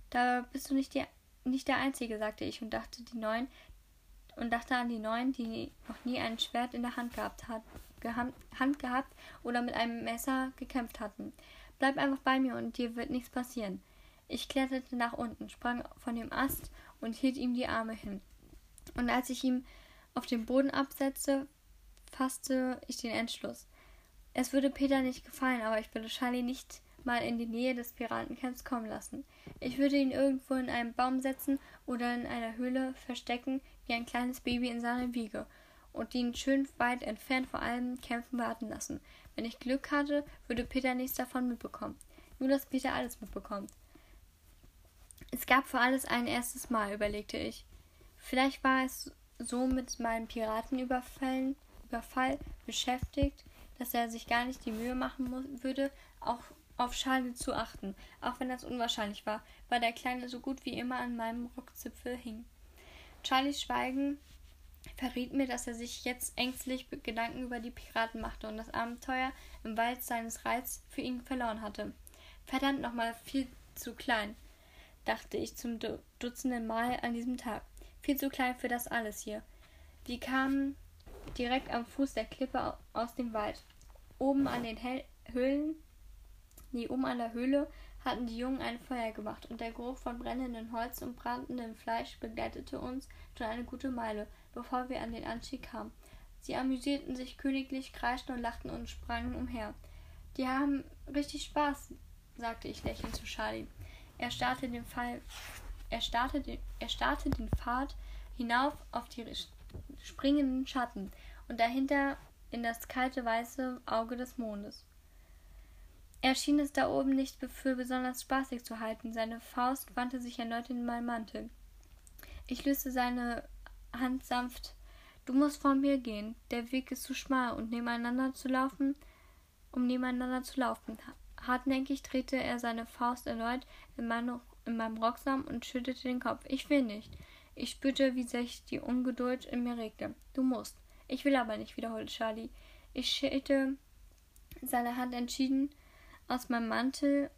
Da bist du nicht, die, nicht der Einzige, sagte ich und dachte, die Neuen, und dachte an die Neuen, die noch nie ein Schwert in der Hand gehabt, hat, Hand gehabt oder mit einem Messer gekämpft hatten. Bleib einfach bei mir und dir wird nichts passieren. Ich kletterte nach unten, sprang von dem Ast und hielt ihm die Arme hin. Und als ich ihn auf den Boden absetzte, fasste ich den Entschluss. Es würde Peter nicht gefallen, aber ich würde Charlie nicht mal in die Nähe des Piratencamps kommen lassen. Ich würde ihn irgendwo in einen Baum setzen oder in einer Höhle verstecken, wie ein kleines Baby in seiner Wiege, und ihn schön weit entfernt vor allem Kämpfen warten lassen. Wenn ich Glück hatte, würde Peter nichts davon mitbekommen. Nur, dass Peter alles mitbekommt. Es gab für alles ein erstes Mal, überlegte ich. Vielleicht war es so mit meinem Piratenüberfall Überfall beschäftigt, dass er sich gar nicht die Mühe machen würde, auch auf Charlie zu achten, auch wenn das unwahrscheinlich war, weil der Kleine so gut wie immer an meinem Rockzipfel hing. Charlies Schweigen verriet mir, dass er sich jetzt ängstlich Gedanken über die Piraten machte und das Abenteuer im Wald seines Reiz für ihn verloren hatte. Verdammt nochmal viel zu klein dachte ich zum dutzenden Mal an diesem Tag. Viel zu klein für das alles hier. Wir kamen direkt am Fuß der Klippe aus dem Wald. Oben an den Hel Höhlen, nee, oben an der Höhle hatten die Jungen ein Feuer gemacht und der Geruch von brennendem Holz und brandendem Fleisch begleitete uns schon eine gute Meile, bevor wir an den Anstieg kamen. Sie amüsierten sich königlich, kreischten und lachten und sprangen umher. Die haben richtig Spaß, sagte ich lächelnd zu Charlie. Er starrte den, Fall, er starrte den, er starrte den Pfad hinauf auf die springenden Schatten und dahinter in das kalte weiße Auge des Mondes. Er schien es da oben nicht für besonders spaßig zu halten. Seine Faust wandte sich erneut in meinen Mantel. Ich löste seine Hand sanft. Du musst vor mir gehen. Der Weg ist zu schmal und nebeneinander zu laufen, um nebeneinander zu laufen. Hartnäckig drehte er seine Faust erneut in, meine, in meinem Rocksaum und schüttelte den Kopf. Ich will nicht. Ich spürte, wie sich die Ungeduld in mir regte. Du musst. Ich will aber nicht, wiederholte Charlie. Ich schälte seine Hand entschieden aus meinem Mantel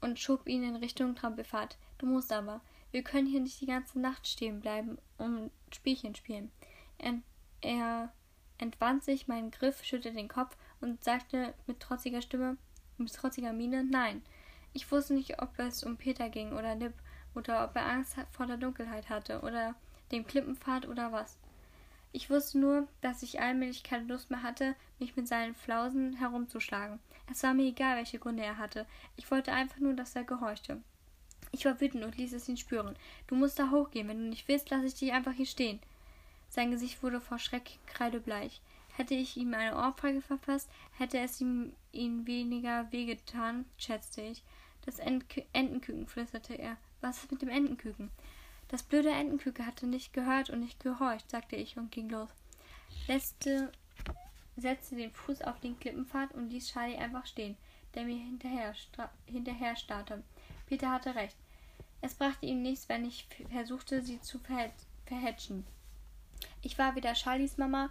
und schob ihn in Richtung Trampelfahrt. Du musst aber. Wir können hier nicht die ganze Nacht stehen bleiben und Spielchen spielen. Er, er entwand sich meinen Griff, schüttelte den Kopf und sagte mit trotziger Stimme, mit trotziger Miene, nein. Ich wusste nicht, ob es um Peter ging oder Nip oder ob er Angst vor der Dunkelheit hatte oder dem Klippenpfad oder was. Ich wusste nur, dass ich allmählich keine Lust mehr hatte, mich mit seinen Flausen herumzuschlagen. Es war mir egal, welche Gründe er hatte. Ich wollte einfach nur, dass er gehorchte. Ich war wütend und ließ es ihn spüren. Du musst da hochgehen. Wenn du nicht willst, lasse ich dich einfach hier stehen. Sein Gesicht wurde vor Schreck kreidebleich. Hätte ich ihm eine Ohrfeige verpasst, hätte es ihm, ihm weniger wehgetan, schätzte ich. Das Ent Entenküken, flüsterte er. Was ist mit dem Entenküken? Das blöde Entenküken hatte nicht gehört und nicht gehorcht, sagte ich und ging los. Letzte setzte den Fuß auf den Klippenpfad und ließ Charlie einfach stehen, der mir hinterher, hinterher starrte. Peter hatte recht. Es brachte ihm nichts, wenn ich versuchte, sie zu verhätschen. Ich war weder Charlies Mama,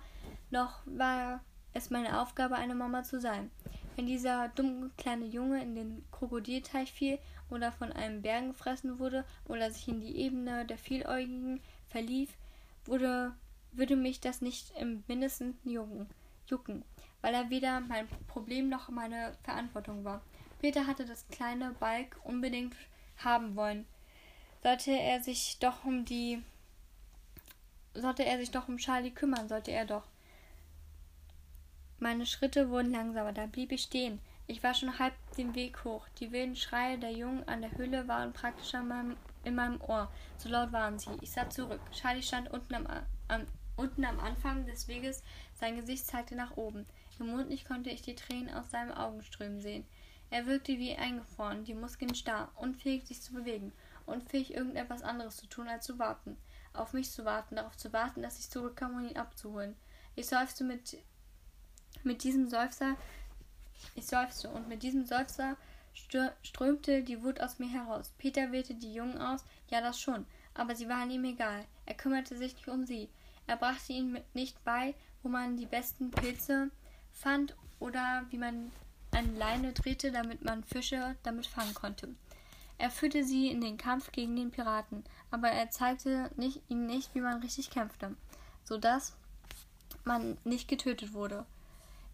noch war es meine Aufgabe, eine Mama zu sein. Wenn dieser dumme kleine Junge in den Krokodilteich fiel oder von einem Bären gefressen wurde oder sich in die Ebene der Vieläugigen verlief, wurde, würde mich das nicht im mindesten jucken, jucken, weil er weder mein Problem noch meine Verantwortung war. Peter hatte das kleine Balk unbedingt haben wollen. Sollte er sich doch um die sollte er sich doch um Charlie kümmern, sollte er doch. Meine Schritte wurden langsamer, da blieb ich stehen. Ich war schon halb den Weg hoch. Die wilden Schreie der Jungen an der Höhle waren praktisch meinem, in meinem Ohr. So laut waren sie. Ich sah zurück. Charlie stand unten am, am, unten am Anfang des Weges. Sein Gesicht zeigte nach oben. Im Mondlicht konnte ich die Tränen aus seinen Augen strömen sehen. Er wirkte wie eingefroren, die Muskeln starr, unfähig sich zu bewegen, unfähig irgendetwas anderes zu tun als zu warten. Auf mich zu warten, darauf zu warten, dass ich zurückkam, um ihn abzuholen. Ich seufzte mit mit diesem Seufzer, ich seufzte, und mit diesem Seufzer strömte die Wut aus mir heraus. Peter wählte die Jungen aus, ja, das schon, aber sie waren ihm egal. Er kümmerte sich nicht um sie. Er brachte ihnen nicht bei, wo man die besten Pilze fand oder wie man eine Leine drehte, damit man Fische damit fangen konnte. Er führte sie in den Kampf gegen den Piraten, aber er zeigte nicht, ihnen nicht, wie man richtig kämpfte, so dass man nicht getötet wurde.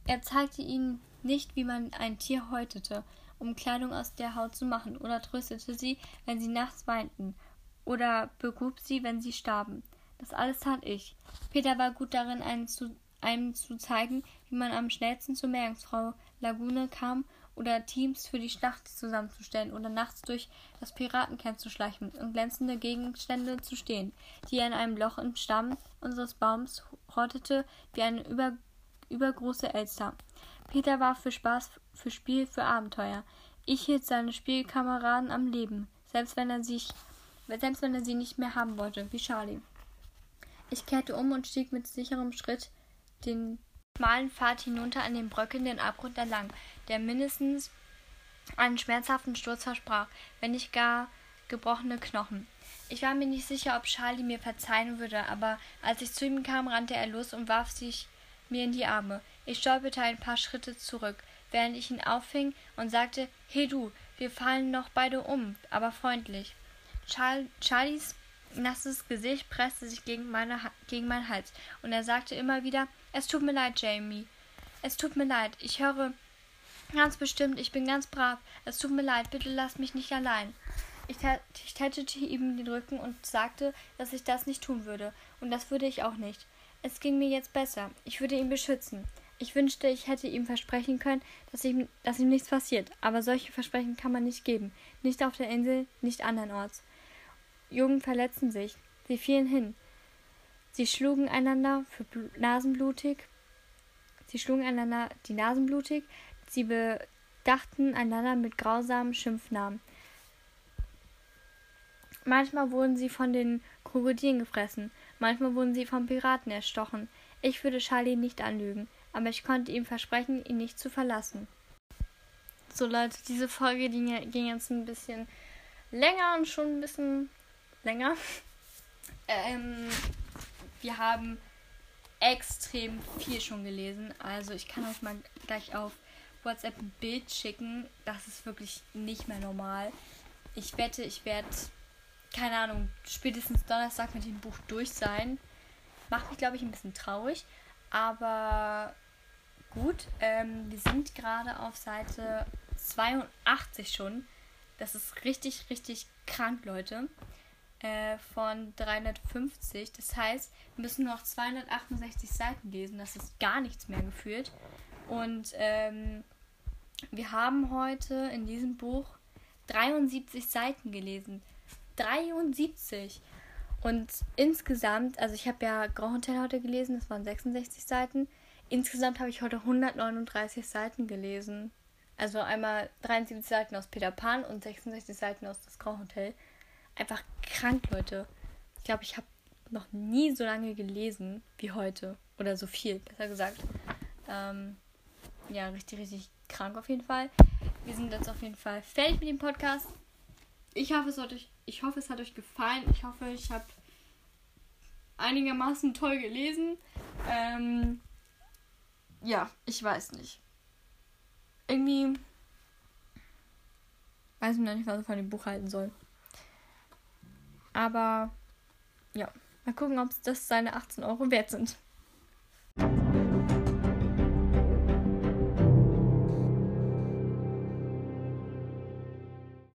Er zeigte ihnen, nicht wie man ein Tier häutete, um Kleidung aus der Haut zu machen, oder tröstete sie, wenn sie nachts weinten, oder begrub sie, wenn sie starben. Das alles tat ich. Peter war gut darin, einen zu, einem zu zeigen, wie man am schnellsten zur Meerjungfrau Lagune kam oder Teams für die Schlacht zusammenzustellen oder nachts durch das Piratencamp zu schleichen und glänzende Gegenstände zu stehen, die er in einem Loch im Stamm unseres Baums hortete wie eine über, übergroße Elster. Peter war für Spaß, für Spiel, für Abenteuer. Ich hielt seine Spielkameraden am Leben, selbst wenn er sich, selbst wenn er sie nicht mehr haben wollte, wie Charlie. Ich kehrte um und stieg mit sicherem Schritt den schmalen Pfad hinunter an den bröckelnden Abgrund entlang, der mindestens einen schmerzhaften Sturz versprach, wenn nicht gar gebrochene Knochen. Ich war mir nicht sicher, ob Charlie mir verzeihen würde, aber als ich zu ihm kam, rannte er los und warf sich mir in die Arme. Ich stolperte ein paar Schritte zurück, während ich ihn auffing und sagte, Hey du, wir fallen noch beide um, aber freundlich. Char Charlies nasses Gesicht presste sich gegen, meine, gegen meinen Hals, und er sagte immer wieder, es tut mir leid, Jamie. Es tut mir leid. Ich höre ganz bestimmt, ich bin ganz brav. Es tut mir leid, bitte lass mich nicht allein. Ich, ich tätete ihm den Rücken und sagte, dass ich das nicht tun würde. Und das würde ich auch nicht. Es ging mir jetzt besser. Ich würde ihn beschützen. Ich wünschte, ich hätte ihm versprechen können, dass ihm, dass ihm nichts passiert. Aber solche Versprechen kann man nicht geben. Nicht auf der Insel, nicht andernorts. Jungen verletzten sich. Sie fielen hin. Sie schlugen einander für nasenblutig. Sie schlugen einander die Nasen blutig. Sie bedachten einander mit grausamen Schimpfnamen. Manchmal wurden sie von den Krokodilen gefressen, manchmal wurden sie von Piraten erstochen. Ich würde Charlie nicht anlügen, aber ich konnte ihm versprechen, ihn nicht zu verlassen. So Leute, diese Folge ging jetzt ein bisschen länger und schon ein bisschen länger. Ähm, wir haben extrem viel schon gelesen. Also ich kann euch mal gleich auf WhatsApp ein Bild schicken. Das ist wirklich nicht mehr normal. Ich wette, ich werde, keine Ahnung, spätestens Donnerstag mit dem Buch durch sein. Macht mich, glaube ich, ein bisschen traurig. Aber gut, ähm, wir sind gerade auf Seite 82 schon. Das ist richtig, richtig krank, Leute. Äh, von 350. Das heißt, wir müssen noch 268 Seiten lesen. Das ist gar nichts mehr gefühlt. Und ähm, wir haben heute in diesem Buch 73 Seiten gelesen. 73! Und insgesamt, also ich habe ja Grand Hotel heute gelesen, das waren 66 Seiten. Insgesamt habe ich heute 139 Seiten gelesen. Also einmal 73 Seiten aus Peter Pan und 66 Seiten aus das Grand Hotel einfach krank, Leute. Ich glaube, ich habe noch nie so lange gelesen wie heute. Oder so viel, besser gesagt. Ähm, ja, richtig, richtig krank auf jeden Fall. Wir sind jetzt auf jeden Fall fertig mit dem Podcast. Ich hoffe, es hat euch, ich hoffe, es hat euch gefallen. Ich hoffe, ich habe einigermaßen toll gelesen. Ähm, ja, ich weiß nicht. Irgendwie weiß ich noch nicht, was ich von dem Buch halten soll. Aber ja, mal gucken, ob das seine 18 Euro wert sind.